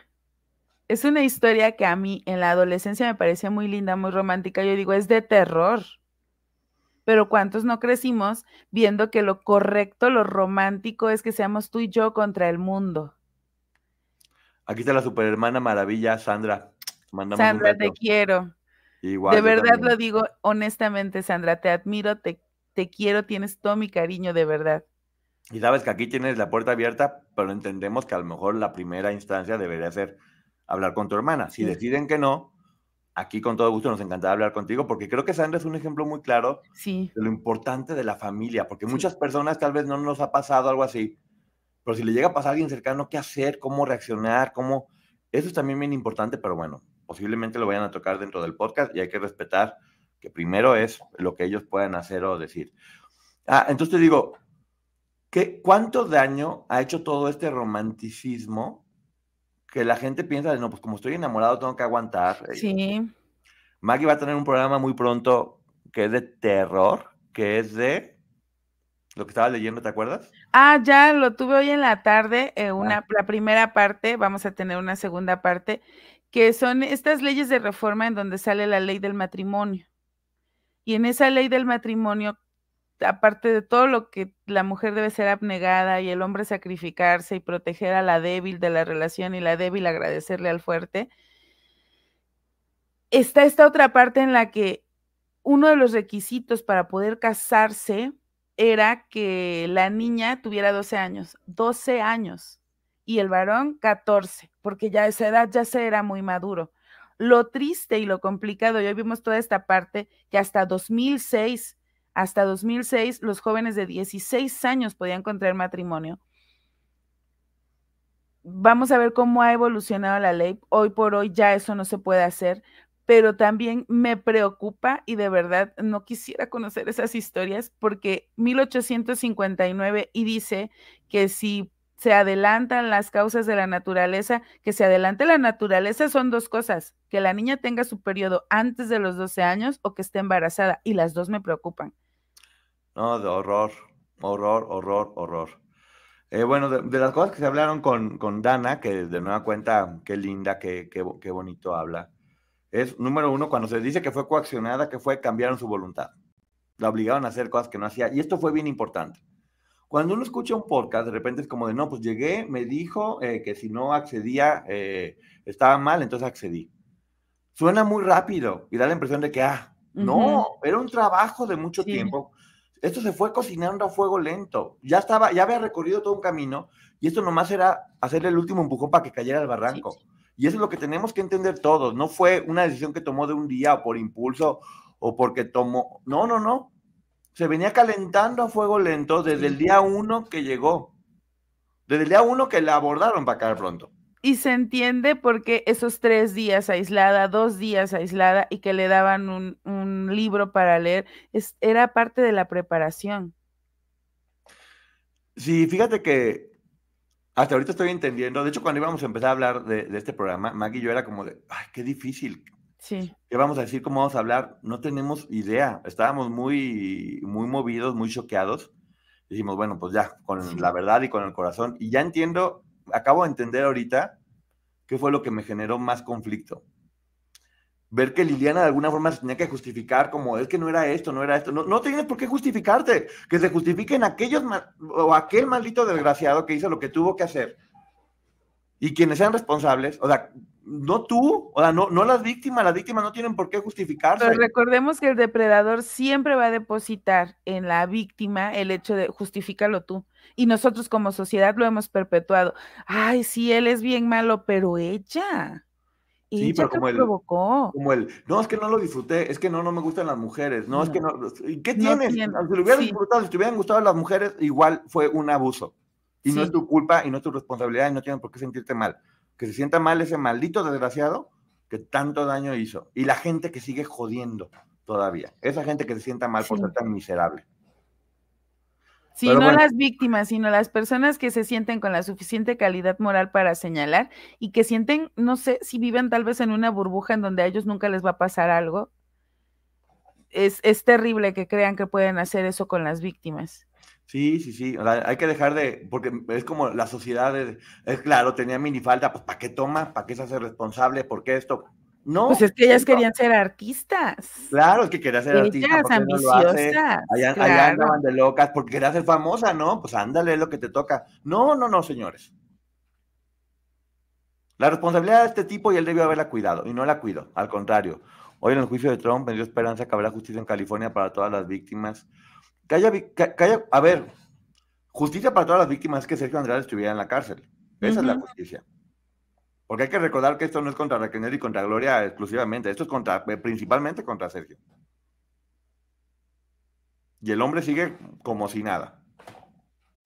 Es una historia que a mí en la adolescencia me parecía muy linda, muy romántica. Yo digo, es de terror. Pero ¿cuántos no crecimos viendo que lo correcto, lo romántico es que seamos tú y yo contra el mundo? Aquí está la superhermana maravilla, Sandra. Mandamos Sandra, un te quiero. Igual, de verdad lo digo honestamente, Sandra. Te admiro, te, te quiero, tienes todo mi cariño, de verdad. Y sabes que aquí tienes la puerta abierta, pero entendemos que a lo mejor la primera instancia debería ser hablar con tu hermana. Si Sí. deciden que no, aquí con todo gusto nos encantará hablar contigo, porque creo que Sandra es un ejemplo muy claro Sí, de lo importante de la familia, porque Sí. muchas personas tal vez no nos ha pasado algo así, pero si le llega a pasar a alguien cercano, ¿qué hacer? ¿Cómo reaccionar? ¿Cómo? Eso es también bien importante, pero bueno, posiblemente lo vayan a tocar dentro del podcast y hay que respetar que primero es lo que ellos puedan hacer o decir. Ah, entonces te digo, ¿qué, ¿cuánto daño ha hecho todo este romanticismo que la gente piensa de, no, pues como estoy enamorado tengo que aguantar? Eh, sí. Maggie va a tener un programa muy pronto que es de terror, que es de lo que estaba leyendo, ¿te acuerdas? Ah, ya lo tuve hoy en la tarde, eh, Ah. una, la primera parte, vamos a tener una segunda parte, que son estas leyes de reforma en donde sale la ley del matrimonio. Y en esa ley del matrimonio, aparte de todo lo que la mujer debe ser abnegada y el hombre sacrificarse y proteger a la débil de la relación y la débil agradecerle al fuerte, está esta otra parte en la que uno de los requisitos para poder casarse era que la niña tuviera 12 años, 12 años, y el varón 14, porque ya a esa edad ya se era muy maduro. Lo triste y lo complicado, y hoy vimos toda esta parte, que hasta 2006, hasta 2006, los jóvenes de 16 años podían contraer matrimonio. Vamos a ver cómo ha evolucionado la ley. Hoy por hoy ya eso no se puede hacer, pero también me preocupa y de verdad no quisiera conocer esas historias porque 1859 y dice que si se adelantan las causas de la naturaleza, que se adelante la naturaleza son dos cosas, que la niña tenga su periodo antes de los 12 años o que esté embarazada y las dos me preocupan. No, de horror, horror, horror, horror. Eh, bueno, de, de las cosas que se hablaron con, con Dana, que de nueva cuenta, qué linda, qué, qué, qué bonito habla, es, número uno, cuando se dice que fue coaccionada, que fue cambiaron su voluntad. La obligaron a hacer cosas que no hacía. Y esto fue bien importante. Cuando uno escucha un podcast, de repente es como de, no, pues llegué, me dijo eh, que si no accedía, eh, estaba mal, entonces accedí. Suena muy rápido y da la impresión de que, ah, no, Ujú. era un trabajo de mucho Sí. tiempo. Esto se fue cocinando a fuego lento. Ya estaba, ya había recorrido todo un camino y esto nomás era hacerle el último empujón para que cayera al barranco. Y eso es lo que tenemos que entender todos. No fue una decisión que tomó de un día o por impulso o porque tomó. No, no, no. Se venía calentando a fuego lento desde el día uno que llegó. Desde el día uno que la abordaron para caer pronto. Y se entiende porque esos tres días aislada, dos días aislada y que le daban un, un libro para leer, es, era parte de la preparación. Sí, fíjate que hasta ahorita estoy entendiendo. De hecho, cuando íbamos a empezar a hablar de, de este programa, Maggie y yo era como de, ay, qué difícil. Sí, ¿Qué vamos a decir? ¿Cómo vamos a hablar? No tenemos idea. Estábamos muy, muy movidos, muy choqueados. Dijimos, bueno, pues ya, con Sí. la verdad y con el corazón. Y ya entiendo, acabo de entender ahorita qué fue lo que me generó más conflicto. Ver que Liliana de alguna forma se tenía que justificar como es que no era esto, no era esto. No, no tienes por qué justificarte. Que se justifiquen aquellos o aquel maldito desgraciado que hizo lo que tuvo que hacer. Y quienes sean responsables, o sea, no tú, o sea, no, no las víctimas, las víctimas no tienen por qué justificarse. recordemos que el depredador siempre va a depositar en la víctima el hecho de justifícalo tú. Y nosotros como sociedad lo hemos perpetuado. Ay, sí, él es bien malo, pero ella. y ella como el, provocó. Como el, no, es que no lo disfruté, es que no, no me gustan las mujeres, no, es que no, ¿qué tienes? Si lo hubieran disfrutado, si te hubieran gustado las mujeres, igual fue un abuso. Y no es tu culpa y no es tu responsabilidad y no tienes por qué sentirte mal. Que se sienta mal ese maldito desgraciado que tanto daño hizo. Y la gente que sigue jodiendo todavía. Esa gente que se sienta mal por ser tan miserable. Sí, no las víctimas, sino las personas que se sienten con la suficiente calidad moral para señalar y que sienten, no sé, si viven tal vez en una burbuja en donde a ellos nunca les va a pasar algo. Es, es terrible que crean que pueden hacer eso con las víctimas. Sí, sí, sí. hay que dejar de, porque es como la sociedad, es, claro, tenía minifalda, pues ¿para qué toma? ¿Para qué se hace responsable? ¿Por qué esto? No. Pues es que ellas querían ser artistas. Claro, es que querían ser artistas. Ellas ambiciosas. allá, andaban de locas porque querían ser famosa, ¿no? Pues ándale lo que te toca. No, no, no, señores. La responsabilidad de este tipo y él debió haberla cuidado y no la cuido. Al contrario, hoy en el juicio de Trump me dio esperanza que habrá justicia en California para todas las víctimas. Que haya, que haya, a ver, justicia para todas las víctimas es que Sergio Andrade estuviera en la cárcel. Esa es la justicia. Porque hay que recordar que esto no es contra Raquel y contra Gloria exclusivamente, esto es contra, eh, principalmente contra Sergio. Y el hombre sigue como si nada.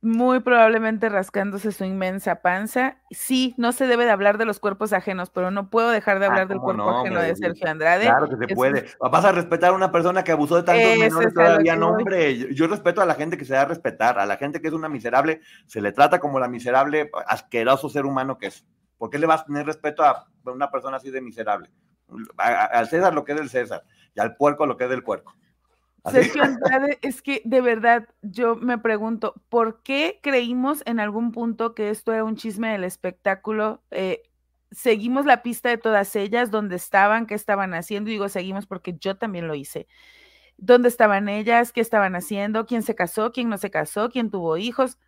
muy probablemente rascándose su inmensa panza. Sí, no se debe de hablar de los cuerpos ajenos, pero no puedo dejar de ah, hablar del cuerpo ajeno de Sergio Andrade. Claro que se puede. Vas a respetar a una persona que abusó de tantos menores todavía, no, hombre. Yo, respeto a la gente que se da a respetar, a la gente que es una miserable, se le trata como la miserable, asqueroso ser humano que es. ¿Por qué le vas a tener respeto a una persona así de miserable? al César lo que es del César y al puerco lo que es del puerco. Sergio Andrade, es que de verdad yo me pregunto, ¿por qué creímos en algún punto que esto era un chisme del espectáculo? Eh, seguimos la pista de todas ellas, dónde estaban, qué estaban haciendo, y digo seguimos porque yo también lo hice. ¿Dónde estaban ellas? ¿Qué estaban haciendo? ¿Quién se casó? ¿Quién no se casó? ¿Quién tuvo hijos?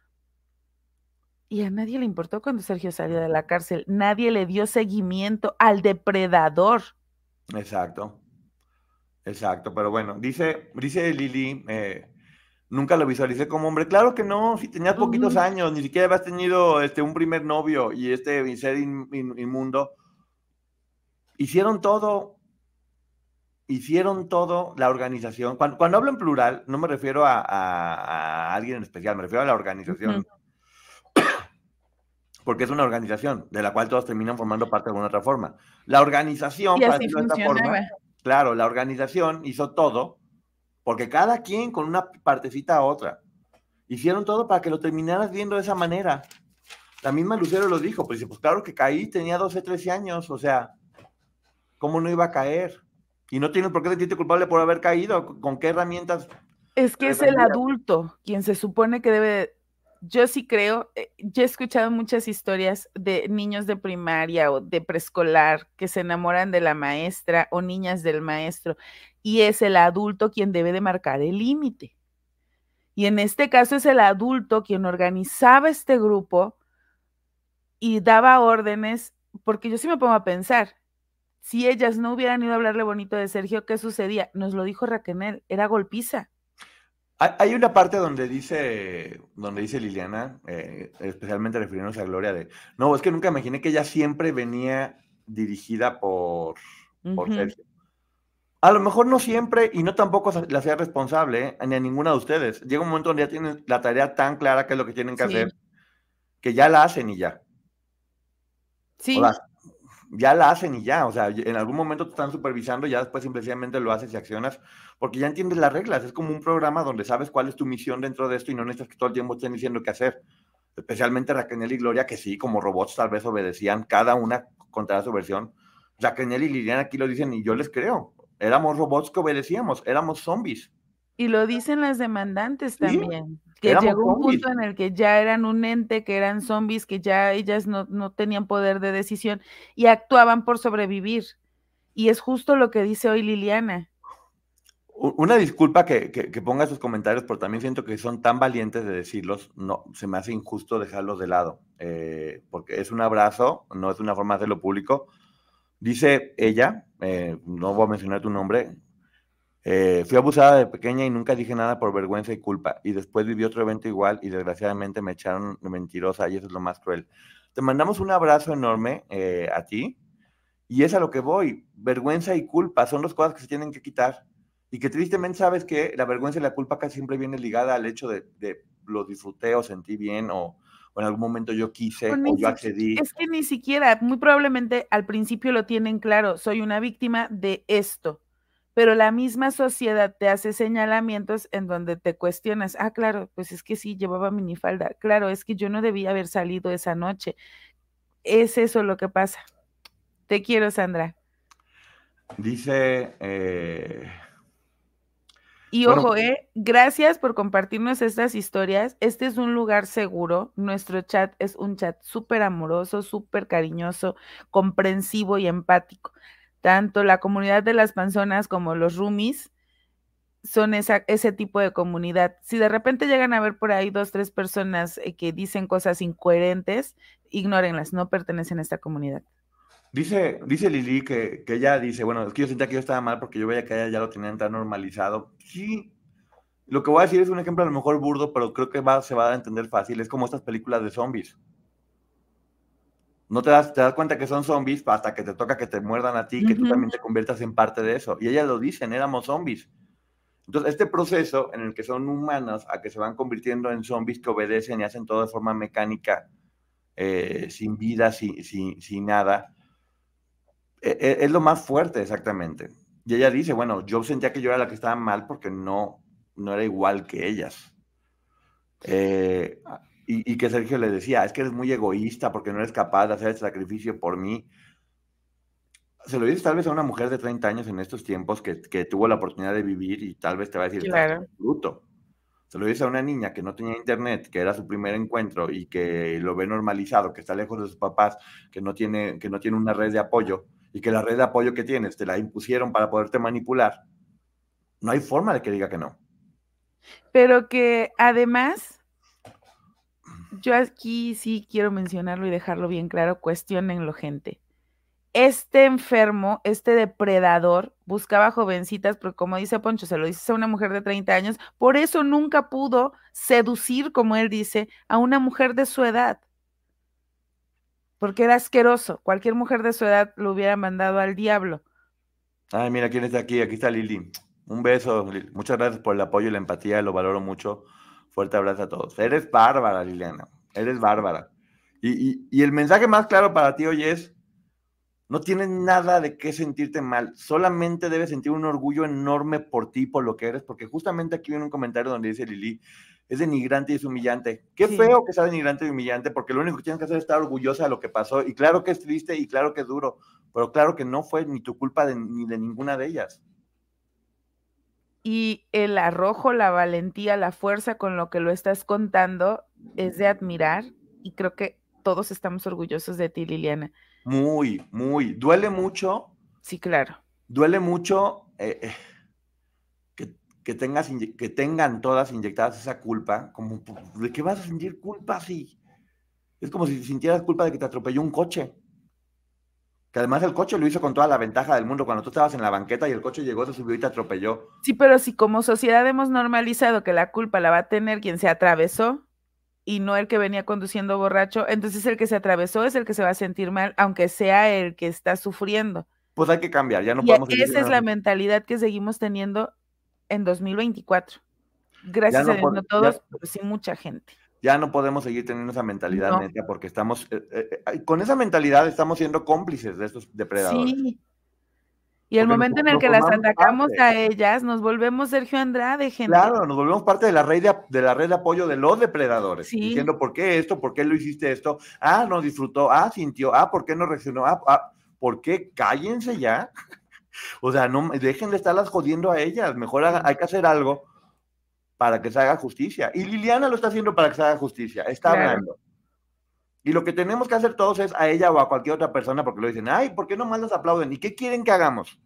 Y a nadie le importó cuando Sergio salió de la cárcel. Nadie le dio seguimiento al depredador. Exacto. Exacto, pero bueno, dice, dice Lili, eh, nunca lo visualicé como hombre. Claro que no, si tenías poquitos años, ni siquiera habías tenido este, un primer novio y este ser inmundo. Hicieron todo, hicieron todo la organización. Cuando, hablo en plural, no me refiero a, alguien en especial, me refiero a la organización. Porque es una organización de la cual todos terminan formando parte de alguna otra forma. La organización, para decirlo de esta forma, Claro, la organización hizo todo, porque cada quien con una partecita a otra. Hicieron todo para que lo terminaras viendo de esa manera. La misma Lucero lo dijo, pues, pues claro que caí, tenía 12, 13 años, o sea, ¿cómo no iba a caer? Y no tienes por qué sentirte culpable por haber caído, ¿con qué herramientas? Es que es el adulto quien se supone que debe yo sí creo, eh, yo he escuchado muchas historias de niños de primaria o de preescolar que se enamoran de la maestra o niñas del maestro y es el adulto quien debe de marcar el límite. Y en este caso es el adulto quien organizaba este grupo y daba órdenes, porque yo sí me pongo a pensar, si ellas no hubieran ido a hablarle bonito de Sergio, ¿qué sucedía? Nos lo dijo Raquel, era golpiza. Hay una parte donde dice, donde dice Liliana, eh, especialmente refiriéndose a Gloria, de, no, es que nunca imaginé que ella siempre venía dirigida por, Sergio. A lo mejor no siempre y no tampoco la sea responsable, eh, ni a ninguna de ustedes. Llega un momento donde ya tienen la tarea tan clara que es lo que tienen que hacer, que ya la hacen y ya. Sí ya la hacen y ya, o sea, en algún momento te están supervisando, ya después simplemente lo haces y accionas, porque ya entiendes las reglas, es como un programa donde sabes cuál es tu misión dentro de esto y no necesitas que todo el tiempo estén diciendo qué hacer. Especialmente Raquel y Gloria, que sí, como robots tal vez obedecían, cada una contra su versión. Raquel y Liliana aquí lo dicen y yo les creo. Éramos robots que obedecíamos, éramos zombies. Y lo dicen las demandantes también. Que llegó un punto en el que ya eran un ente, que eran zombies, que ya ellas no, no tenían poder de decisión y actuaban por sobrevivir. Y es justo lo que dice hoy Liliana. Una disculpa que, que, ponga sus comentarios, pero también siento que son tan valientes de decirlos, no, se me hace injusto dejarlos de lado, eh, porque es un abrazo, no es una forma de hacerlo público. Dice ella, eh, no voy a mencionar tu nombre, eh, fui abusada de pequeña y nunca dije nada por vergüenza y culpa, y después viví otro evento igual y desgraciadamente me echaron mentirosa y eso es lo más cruel. Te mandamos un abrazo enorme a ti, y es a lo que voy, vergüenza y culpa son dos cosas que se tienen que quitar y que tristemente sabes que la vergüenza y la culpa casi siempre viene ligada al hecho de, de lo disfruté o sentí bien o, en algún momento yo quise o yo accedí. Es que ni siquiera, muy probablemente al principio lo tienen claro, soy una víctima de esto, pero la misma sociedad te hace señalamientos en donde te cuestionas, ah, claro, pues es que sí, llevaba minifalda, claro, es que yo no debía haber salido esa noche. Es eso lo que pasa. Te quiero, Sandra. Dice... Eh, y ojo, eh, gracias por compartirnos estas historias. Este es un lugar seguro. Nuestro chat es un chat súper amoroso, súper cariñoso, comprensivo y empático. Tanto la comunidad de las panzonas como los roomies son esa, ese tipo de comunidad. Si de repente llegan a ver por ahí dos, tres personas eh, que dicen cosas incoherentes, ignórenlas, no pertenecen a esta comunidad. Dice, dice Lili que, que, ella dice, bueno, es que yo sentía que yo estaba mal porque yo veía que ella ya lo tenían tan normalizado. Sí, lo que voy a decir es un ejemplo a lo mejor burdo, pero creo que va, se va a entender fácil. Es como estas películas de zombies. No te das, te das cuenta que son zombies hasta que te toca que te muerdan a ti, que tú también te conviertas en parte de eso. Y ellas lo dicen, éramos zombies. Entonces, este proceso en el que son humanos a que se van convirtiendo en zombies que obedecen y hacen todo de forma mecánica, eh, sin vida, sin, sin, sin nada, e, e, es lo más fuerte, exactamente. Y ella dice, bueno, yo sentía que yo era la que estaba mal porque no, no era igual que ellas. Eh, y, que Sergio le decía, es que eres muy egoísta porque no eres capaz de hacer el sacrificio por mí. Se lo dices tal vez a una mujer de 30 años en estos tiempos que, que tuvo la oportunidad de vivir y tal vez te va a decir, claro. bruto. Se lo dice a una niña que no tenía internet, que era su primer encuentro y que lo ve normalizado, que está lejos de sus papás, que no tiene, que no tiene una red de apoyo y que la red de apoyo que tienes te la impusieron para poderte manipular, no hay forma de que diga que no. Pero que además, yo aquí sí quiero mencionarlo y dejarlo bien claro, cuestionenlo gente. Este enfermo, este depredador, buscaba jovencitas, pero como dice Poncho, se lo dice a una mujer de 30 años, por eso nunca pudo seducir, como él dice, a una mujer de su edad porque era asqueroso. Cualquier mujer de su edad lo hubiera mandado al diablo. Ay, mira quién está aquí. Aquí está Lili. Un beso. Muchas gracias por el apoyo y la empatía. Lo valoro mucho. Fuerte abrazo a todos. Eres bárbara, Liliana. Eres bárbara. Y, y el mensaje más claro para ti hoy es, no tienes nada de qué sentirte mal. Solamente debes sentir un orgullo enorme por ti, por lo que eres, porque justamente aquí viene un comentario donde dice Lili, es denigrante y es humillante. Qué feo que sea denigrante y humillante, porque lo único que tienes que hacer es estar orgullosa de lo que pasó. Y claro que es triste y claro que es duro, pero claro que no fue ni tu culpa ni de ninguna de ellas. Y el arrojo, la valentía, la fuerza con lo que lo estás contando es de admirar y creo que todos estamos orgullosos de ti, Liliana. Muy, muy. Duele mucho. Sí, claro. Duele mucho. Eh, eh, que, tengas, que tengan todas inyectadas esa culpa, como, ¿de qué vas a sentir culpa así? Es como si sintieras culpa de que te atropelló un coche. Que además el coche lo hizo con toda la ventaja del mundo. Cuando tú estabas en la banqueta y el coche llegó, se subió y te atropelló. Sí, pero si como sociedad hemos normalizado que la culpa la va a tener quien se atravesó y no el que venía conduciendo borracho, entonces el que se atravesó es el que se va a sentir mal, aunque sea el que está sufriendo. Pues hay que cambiar, ya no podemos. Esa es la mentalidad que seguimos teniendo en 2024. Gracias a Dios, no todos, pero sí mucha gente. Ya no podemos seguir teniendo esa mentalidad, neta, porque estamos, eh, eh, eh, con esa mentalidad estamos siendo cómplices de estos depredadores. Sí. Y el momento en el que las atacamos a ellas, nos volvemos Sergio Andrade, gente. Claro, nos volvemos parte de la red de, la red de apoyo de los depredadores, diciendo por qué esto, por qué lo hiciste esto, ah, no disfrutó, ah, sintió, ah, por qué no reaccionó, ah, ah ¿por qué? Cállense ya. O sea, no dejen de estarlas jodiendo a ellas. Mejor hay que hacer algo para que se haga justicia. Y Liliana lo está haciendo para que se haga justicia. Está hablando. Y lo que tenemos que hacer todos es a ella o a cualquier otra persona, porque lo dicen, ay, ¿por qué no más los aplauden? ¿Y qué quieren que hagamos?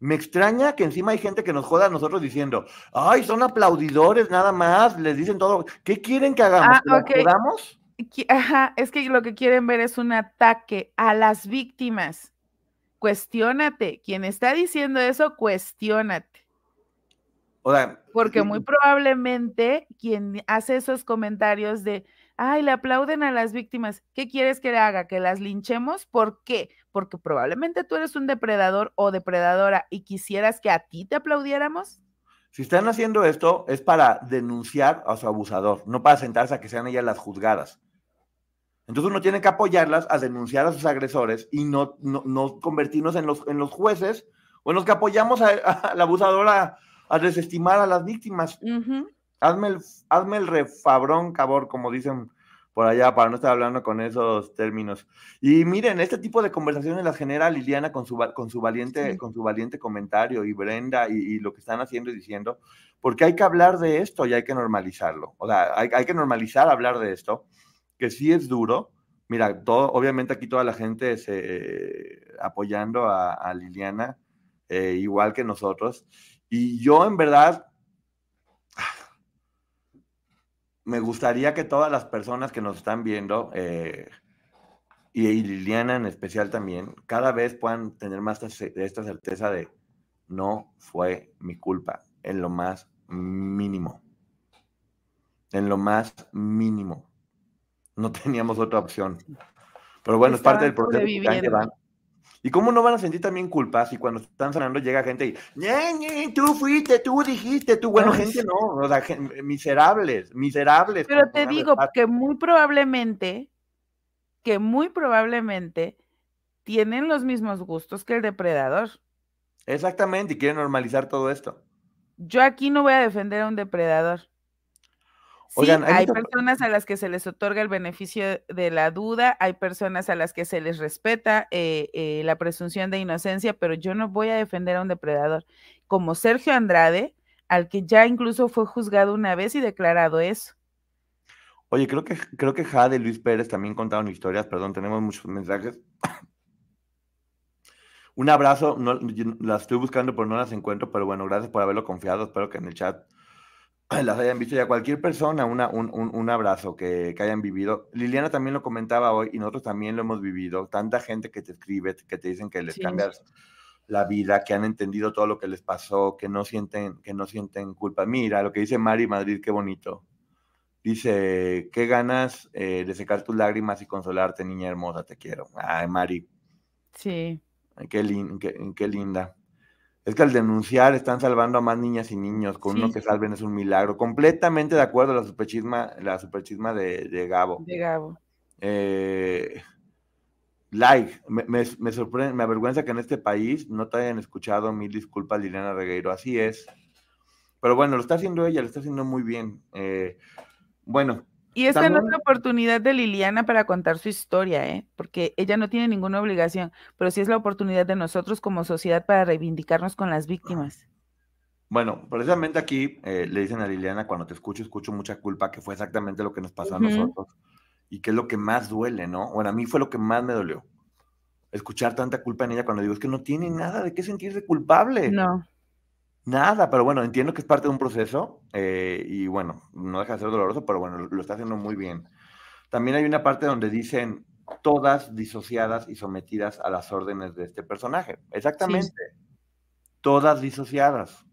Me extraña que encima hay gente que nos joda a nosotros diciendo, ay, son aplaudidores nada más, les dicen todo. ¿Qué quieren que hagamos? Ah, ¿Que Ajá, es que lo que quieren ver es un ataque a las víctimas. Cuestiónate. Quien está diciendo eso, cuestiónate. Porque muy probablemente quien hace esos comentarios de, ay, le aplauden a las víctimas, ¿qué quieres que le haga? ¿Que las linchemos? ¿Por qué? Porque probablemente tú eres un depredador o depredadora y quisieras que a ti te aplaudiéramos. Si están haciendo esto es para denunciar a su abusador, no para sentarse a que sean ellas las juzgadas. Entonces uno tiene que apoyarlas a denunciar a sus agresores y no, no, convertirnos en los, en los jueces o en los que apoyamos a, la abusadora a desestimar a las víctimas. hazme, el, hazme el refabrón, cabor, como dicen por allá, para no estar hablando con esos términos. Y miren, este tipo de conversaciones las genera Liliana con su, con su, valiente, con su valiente comentario y Brenda y, lo que están haciendo y diciendo, porque hay que hablar de esto y hay que normalizarlo. O sea, hay, hay que normalizar hablar de esto que sí es duro. Mira, todo, obviamente aquí toda la gente se, apoyando a, Liliana, eh, igual que nosotros. Y yo en verdad me gustaría que todas las personas que nos están viendo, eh, y, Liliana en especial también, cada vez puedan tener más esta certeza de no fue mi culpa, en lo más mínimo. En lo más mínimo no teníamos otra opción. Pero bueno, es parte del proceso que van. ¿Y cómo no van a sentir también culpa si cuando están sanando llega gente y, ñe, tú fuiste, tú dijiste, tú, bueno, gente no, o sea, miserables, miserables. Pero te digo que muy probablemente, que muy probablemente tienen los mismos gustos que el depredador. Exactamente, y quieren normalizar todo esto. Yo aquí no voy a defender a un depredador. Sí, hay, personas a las que se les otorga el beneficio de la duda, hay personas a las que se les respeta eh, eh, la presunción de inocencia, pero yo no voy a defender a un depredador como Sergio Andrade, al que ya incluso fue juzgado una vez y declarado eso. Oye, creo que, creo que Jade y Luis Pérez también contaron historias, perdón, tenemos muchos mensajes. Un abrazo, no, las estoy buscando, pero no las encuentro, pero bueno, gracias por haberlo confiado, espero que en el chat las hayan visto ya cualquier persona, una, un, un, abrazo que, que, hayan vivido. Liliana también lo comentaba hoy y nosotros también lo hemos vivido. Tanta gente que te escribe, que te dicen que les cambias la vida, que han entendido todo lo que les pasó, que no sienten, que no sienten culpa. Mira lo que dice Mari Madrid, qué bonito. Dice, qué ganas eh, de secar tus lágrimas y consolarte, niña hermosa, te quiero. Ay, Mari. Sí. qué, qué, qué linda. Es que al denunciar están salvando a más niñas y niños, con uno que salven es un milagro. Completamente de acuerdo a la superchisma, la superchisma de, de Gabo. De Gabo. Eh, like, me, sorprende, me avergüenza que en este país no te hayan escuchado mil disculpas, Liliana Regueiro. Así es. Pero bueno, lo está haciendo ella, lo está haciendo muy bien. Eh, bueno, y esta no es la oportunidad de Liliana para contar su historia, ¿eh? porque ella no tiene ninguna obligación, pero sí es la oportunidad de nosotros como sociedad para reivindicarnos con las víctimas. Bueno, precisamente aquí eh, le dicen a Liliana, cuando te escucho, escucho mucha culpa, que fue exactamente lo que nos pasó a nosotros y que es lo que más duele, ¿no? Bueno, a mí fue lo que más me dolió. Escuchar tanta culpa en ella cuando digo, es que no tiene nada de qué sentirse culpable. No. Nada, pero bueno, entiendo que es parte de un proceso eh, y bueno, no deja de ser doloroso, pero bueno, lo, está haciendo muy bien. También hay una parte donde dicen todas disociadas y sometidas a las órdenes de este personaje. Exactamente. Todas disociadas.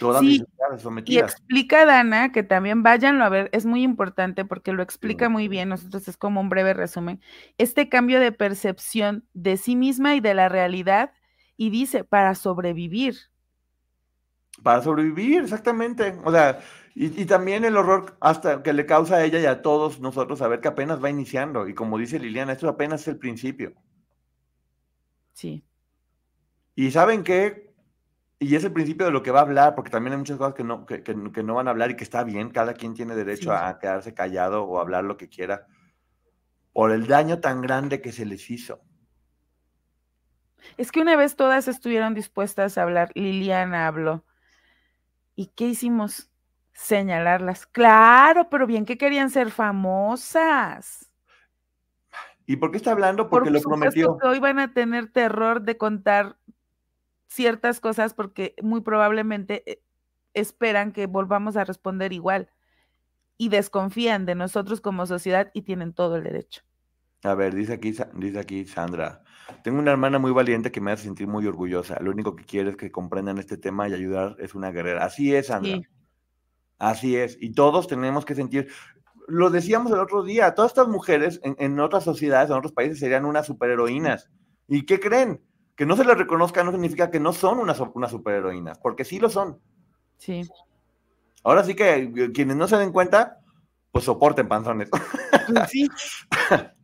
Todas disociadas, sometidas. Y explica Dana que también váyanlo a ver, es muy importante porque lo explica muy bien, nosotros es como un breve resumen, este cambio de percepción de sí misma y de la realidad y dice, para sobrevivir. Para sobrevivir, exactamente. O sea, y, también el horror hasta que le causa a ella y a todos nosotros saber que apenas va iniciando. Y como dice Liliana, esto apenas es el principio. Sí. Y saben qué, y es el principio de lo que va a hablar, porque también hay muchas cosas que no, que, no van a hablar y que está bien, cada quien tiene derecho a quedarse callado o hablar lo que quiera, por el daño tan grande que se les hizo. Es que una vez todas estuvieron dispuestas a hablar, Liliana habló. ¿Y qué hicimos? Señalarlas. Claro, pero bien que querían ser famosas. ¿Y por qué está hablando? Porque lo prometió. Que hoy van a tener terror de contar ciertas cosas porque muy probablemente eh, esperan que volvamos a responder igual y desconfían de nosotros como sociedad y tienen todo el derecho. A ver, dice aquí, dice aquí Sandra, tengo una hermana muy valiente que me hace sentir muy orgullosa. Lo único que quiere es que comprendan este tema y ayudar es una guerrera. Así es, Sandra. Así es. Y todos tenemos que sentir, lo decíamos el otro día, todas estas mujeres en, otras sociedades, en otros países, serían unas superheroínas. ¿Y qué creen? Que no se les reconozca no significa que no son unas, unas superheroínas, porque sí lo son. Sí. Ahora sí que eh, quienes no se den cuenta, pues soporten panzones. Sí.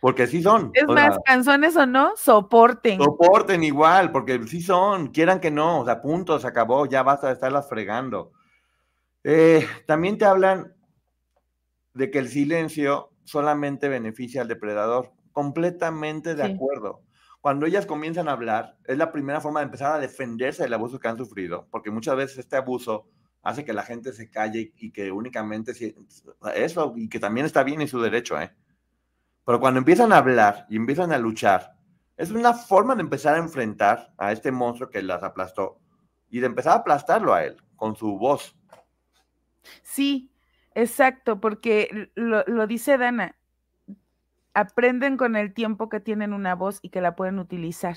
porque sí son. Es más, canzones o no, soporten. Soporten igual, porque sí son, quieran que no, o sea, punto, se acabó, ya basta de estarlas fregando. Eh, también te hablan de que el silencio solamente beneficia al depredador. Completamente de acuerdo. Cuando ellas comienzan a hablar, es la primera forma de empezar a defenderse del abuso que han sufrido, porque muchas veces este abuso hace que la gente se calle y que únicamente eso, y que también está bien y su derecho, ¿eh? Pero cuando empiezan a hablar y empiezan a luchar, es una forma de empezar a enfrentar a este monstruo que las aplastó y de empezar a aplastarlo a él con su voz. Sí, exacto, porque lo, lo dice Dana, aprenden con el tiempo que tienen una voz y que la pueden utilizar.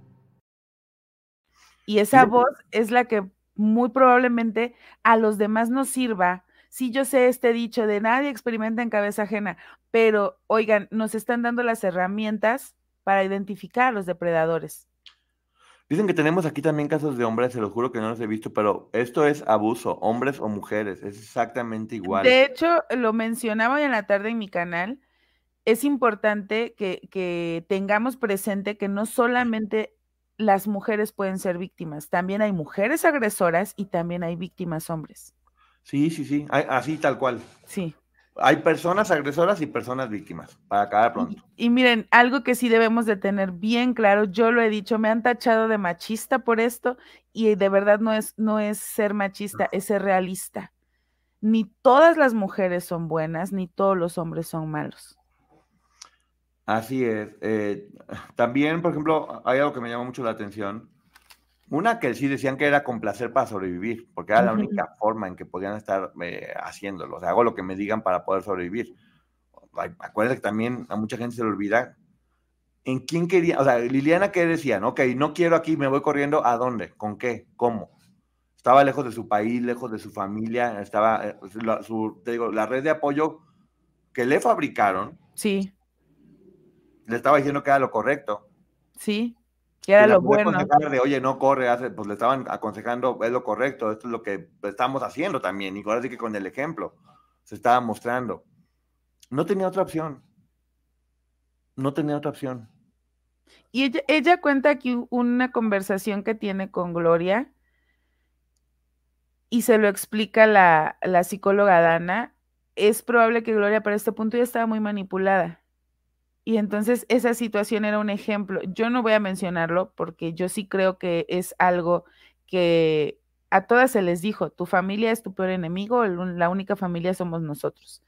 Y esa voz es la que muy probablemente a los demás nos sirva. Sí, yo sé este dicho de nadie experimenta en cabeza ajena, pero oigan, nos están dando las herramientas para identificar a los depredadores. Dicen que tenemos aquí también casos de hombres, se lo juro que no los he visto, pero esto es abuso, hombres o mujeres, es exactamente igual. De hecho, lo mencionaba hoy en la tarde en mi canal, es importante que, que tengamos presente que no solamente las mujeres pueden ser víctimas. También hay mujeres agresoras y también hay víctimas hombres. Sí, sí, sí, así tal cual. Sí. Hay personas agresoras y personas víctimas, para acabar pronto. Y, miren, algo que sí debemos de tener bien claro, yo lo he dicho, me han tachado de machista por esto y de verdad no es, no es ser machista, es ser realista. Ni todas las mujeres son buenas, ni todos los hombres son malos. Así es. Eh, también, por ejemplo, hay algo que me llama mucho la atención. Una que sí decían que era complacer para sobrevivir, porque era la única forma en que podían estar eh, haciéndolo. O sea, hago lo que me digan para poder sobrevivir. Acuérdense que también a mucha gente se le olvida en quién quería. O sea, Liliana, ¿qué decían? Ok, no quiero aquí, me voy corriendo. ¿A dónde? ¿Con qué? ¿Cómo? Estaba lejos de su país, lejos de su familia. Estaba, eh, su, te digo, la red de apoyo que le fabricaron. Sí le estaba diciendo que era lo correcto. Sí, que era lo bueno. De, Oye, no corre, pues le estaban aconsejando, es lo correcto, esto es lo que estamos haciendo también. Y ahora sí que con el ejemplo se estaba mostrando. No tenía otra opción. No tenía otra opción. Y ella, ella cuenta aquí una conversación que tiene con Gloria y se lo explica la, la psicóloga Dana. Es probable que Gloria para este punto ya estaba muy manipulada y entonces esa situación era un ejemplo. Yo no voy a mencionarlo porque yo sí creo que es algo que a todas se les dijo, tu familia es tu peor enemigo, la única familia somos nosotros.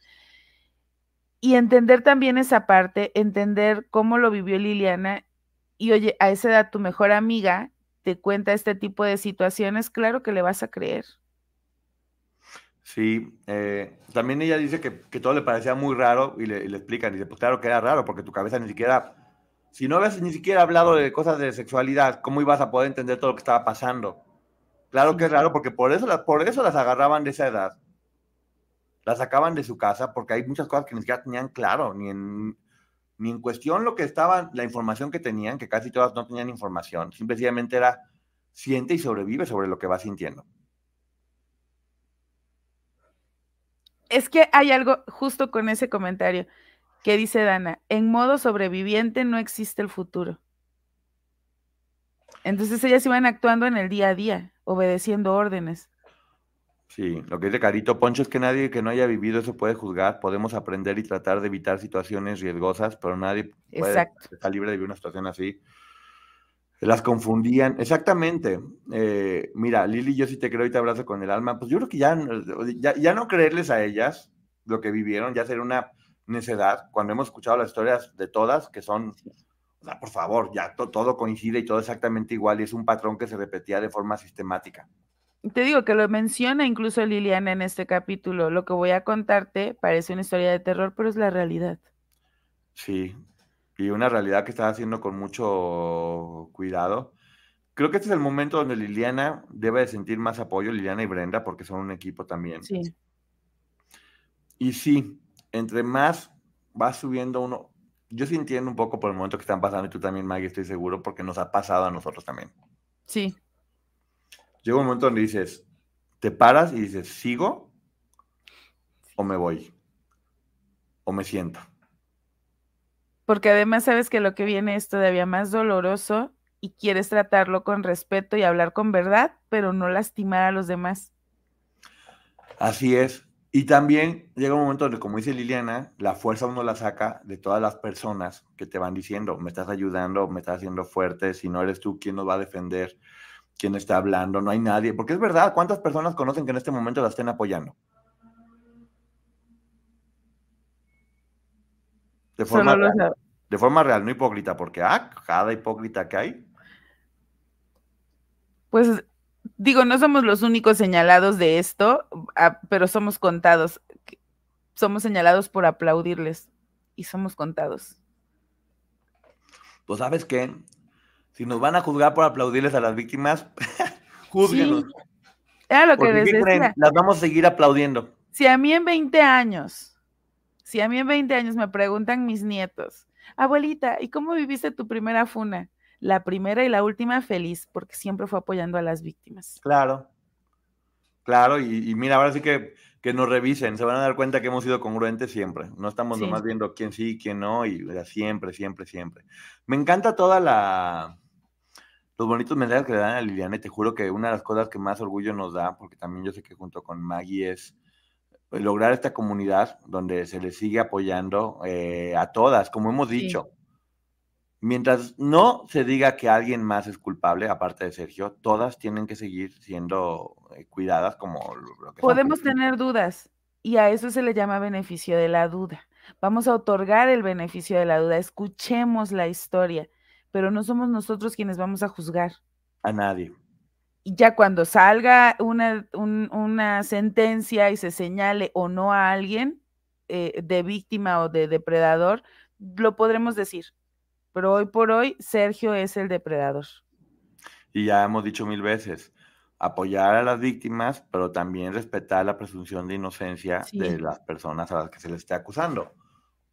Y entender también esa parte, entender cómo lo vivió Liliana y oye, a esa edad tu mejor amiga te cuenta este tipo de situaciones, claro que le vas a creer. Sí, eh, también ella dice que, todo le parecía muy raro y le, explican, dice, pues claro que era raro, porque tu cabeza ni siquiera, si no habías ni siquiera hablado de cosas de sexualidad, ¿cómo ibas a poder entender todo lo que estaba pasando? Claro que es raro, porque por eso, las, por eso las agarraban de esa edad, las sacaban de su casa, porque hay muchas cosas que ni siquiera tenían claro, ni en, ni en cuestión lo que estaba, la información que tenían, que casi todas no tenían información, simplemente era siente y sobrevive sobre lo que va sintiendo. Es que hay algo justo con ese comentario que dice Dana, en modo sobreviviente no existe el futuro. Entonces ellas iban actuando en el día a día, obedeciendo órdenes. Sí, lo que dice Carito Poncho es que nadie que no haya vivido eso puede juzgar. Podemos aprender y tratar de evitar situaciones riesgosas, pero nadie puede estar libre de vivir una situación así. Las confundían, exactamente. Eh, mira, Lili, yo sí te creo y te abrazo con el alma. Pues yo creo que ya, ya, no creerles a ellas lo que vivieron, ya sería una necedad. Cuando hemos escuchado las historias de todas, que son, o sea, por favor, ya todo coincide y todo exactamente igual y es un patrón que se repetía de forma sistemática. Te digo que lo menciona incluso Liliana en este capítulo. Lo que voy a contarte parece una historia de terror, pero es la realidad. Sí, y una realidad que está haciendo con mucho cuidado. Creo que este es el momento donde Liliana debe de sentir más apoyo, Liliana y Brenda, porque son un equipo también. Sí. Y sí, entre más va subiendo uno, yo sí entiendo un poco por el momento que están pasando y tú también, Maggie, estoy seguro, porque nos ha pasado a nosotros también. Sí llega un momento donde dices, te paras y dices, ¿sigo o me voy? ¿O me siento? Porque además sabes que lo que viene es todavía más doloroso y quieres tratarlo con respeto y hablar con verdad, pero no lastimar a los demás. Así es. Y también llega un momento donde, como dice Liliana, la fuerza uno la saca de todas las personas que te van diciendo, me estás ayudando, me estás haciendo fuerte, si no eres tú, ¿quién nos va a defender? quién está hablando, no hay nadie, porque es verdad, ¿cuántas personas conocen que en este momento la estén apoyando? De forma, real, de forma real, no hipócrita, porque ah, cada hipócrita que hay. Pues digo, no somos los únicos señalados de esto, ah, pero somos contados. Somos señalados por aplaudirles y somos contados. Pues sabes qué, si nos van a juzgar por aplaudirles a las víctimas, juzguenos. Era lo que les decía. las vamos a seguir aplaudiendo. Si a mí en 20 años, si a mí en 20 años me preguntan mis nietos, abuelita, ¿y cómo viviste tu primera funa? La primera y la última feliz, porque siempre fue apoyando a las víctimas. Claro, claro, y, mira, ahora sí que, que, nos revisen, se van a dar cuenta que hemos sido congruentes siempre. No estamos nomás viendo quién sí, quién no, y siempre, siempre, siempre. Me encanta toda la, los bonitos mensajes que le dan a Liliana, y te juro que una de las cosas que más orgullo nos da, porque también yo sé que junto con Maggie es lograr esta comunidad donde se le sigue apoyando eh, a todas, como hemos dicho. Mientras no se diga que alguien más es culpable, aparte de Sergio, todas tienen que seguir siendo eh, cuidadas como lo que Podemos tener dudas y a eso se le llama beneficio de la duda. Vamos a otorgar el beneficio de la duda, escuchemos la historia pero no somos nosotros quienes vamos a juzgar. A nadie. Y ya cuando salga una, una sentencia y se señale o no a alguien eh, de víctima o de depredador, lo podremos decir. Pero hoy por hoy, Sergio es el depredador. Y ya hemos dicho mil veces, apoyar a las víctimas, pero también respetar la presunción de inocencia de las personas a las que se les esté acusando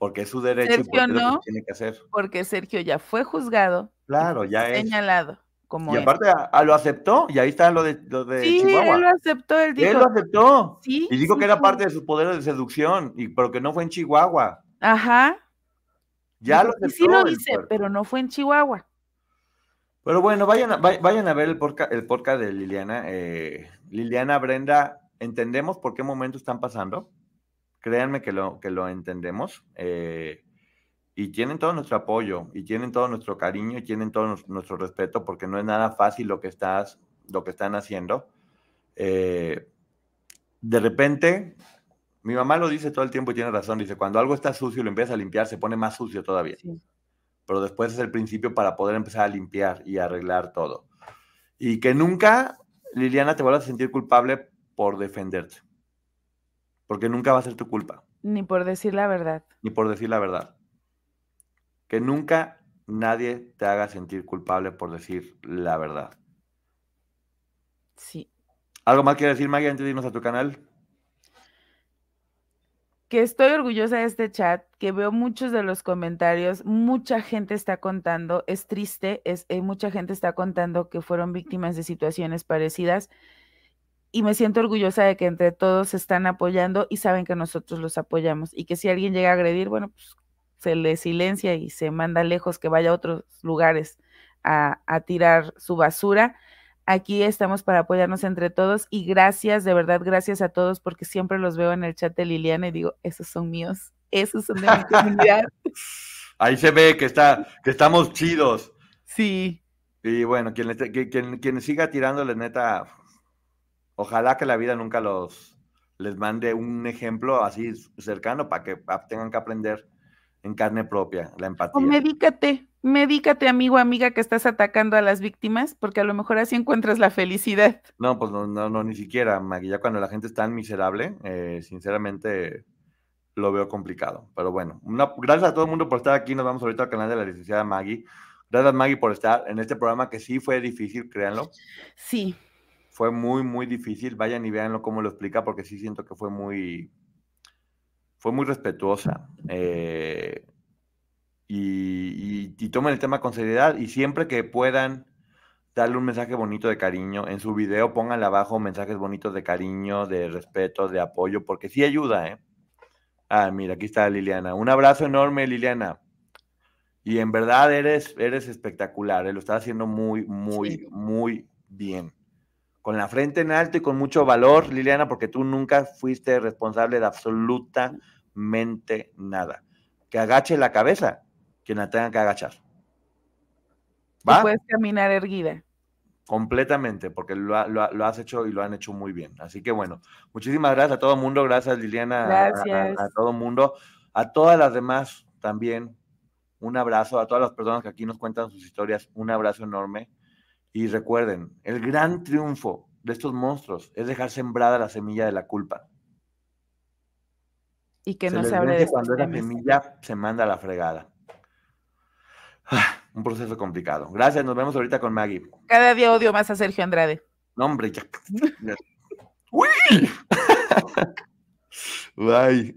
porque es su derecho y porque no, lo tiene que hacer. Porque Sergio ya fue juzgado. Claro, ya es. Señalado. Como y aparte lo aceptó, y ahí está lo de, lo de sí, él lo aceptó, él dijo. Él lo aceptó. Sí, y dijo que era parte de sus poderes de seducción, y, pero que no fue en Chihuahua. Ajá. Ya lo aceptó. Sí lo dice, pero no fue en Chihuahua. Pero bueno, vayan a, vayan a ver el podcast, el podcast de Liliana. Eh, Liliana, Brenda, ¿entendemos por qué momento están pasando? créanme que lo, que lo entendemos. Eh, y tienen todo nuestro apoyo, y tienen todo nuestro cariño, y tienen todo nuestro respeto, porque no es nada fácil lo que, estás, lo que están haciendo. Eh, de repente, mi mamá lo dice todo el tiempo y tiene razón, dice, cuando algo está sucio y lo empiezas a limpiar, se pone más sucio todavía. Pero después es el principio para poder empezar a limpiar y arreglar todo. Y que nunca, Liliana, te vuelvas a sentir culpable por defenderte porque nunca va a ser tu culpa. Ni por decir la verdad. Ni por decir la verdad. Que nunca nadie te haga sentir culpable por decir la verdad. Sí. ¿Algo más quieres decir, Maggie, antes de irnos a tu canal? Que estoy orgullosa de este chat, que veo muchos de los comentarios, mucha gente está contando, es triste, es, eh, mucha gente está contando que fueron víctimas de situaciones parecidas y me siento orgullosa de que entre todos se están apoyando y saben que nosotros los apoyamos y que si alguien llega a agredir, bueno, pues se le silencia y se manda lejos que vaya a otros lugares a, a tirar su basura. Aquí estamos para apoyarnos entre todos y gracias, de verdad, gracias a todos porque siempre los veo en el chat de Liliana y digo, esos son míos, esos son de mi comunidad. Ahí se ve que, está, que estamos chidos. Sí. Y bueno, quien, quien, quien siga tirándole neta, ojalá que la vida nunca los les mande un ejemplo así cercano para que tengan que aprender en carne propia la empatía. O medícate, medícate, amigo, amiga, que estás atacando a las víctimas, porque a lo mejor así encuentras la felicidad. No, pues no, no, no ni siquiera, Maggie. Ya cuando la gente es tan miserable, eh, sinceramente lo veo complicado. Pero bueno, gracias a todo el mundo por estar aquí. Nos vamos ahorita al canal de la licenciada Maggie. Gracias, Maggie, por estar en este programa que sí fue difícil, créanlo. Sí. Fue muy, muy difícil. Vayan y véanlo cómo lo explica, porque sí siento que fue muy, fue muy respetuosa. Eh, y, tomen el tema con seriedad. Y siempre que puedan darle un mensaje bonito de cariño, en su video pónganle abajo mensajes bonitos de cariño, de respeto, de apoyo, porque sí ayuda, ¿eh? Ah, mira, aquí está Liliana. Un abrazo enorme, Liliana. Y en verdad eres, eres espectacular, ¿eh? lo estás haciendo muy, muy, muy bien. Con la frente en alto y con mucho valor, Liliana, porque tú nunca fuiste responsable de absolutamente nada. Que agache la cabeza quien la tenga que agachar. ¿Va? puedes caminar erguida. Completamente, porque lo, has hecho y lo han hecho muy bien. Así que bueno, muchísimas gracias a todo el mundo, gracias Liliana, gracias. A, a todo el mundo, a todas las demás también. Un abrazo a todas las personas que aquí nos cuentan sus historias, un abrazo enorme. Y recuerden, el gran triunfo de estos monstruos es dejar sembrada la semilla de la culpa. Y que no se hable de cuando esa semilla se manda a la fregada. Un proceso complicado. Gracias, nos vemos ahorita con Maggie. Cada día odio más a Sergio Andrade. No, hombre, ya. ¡Uy! Bye.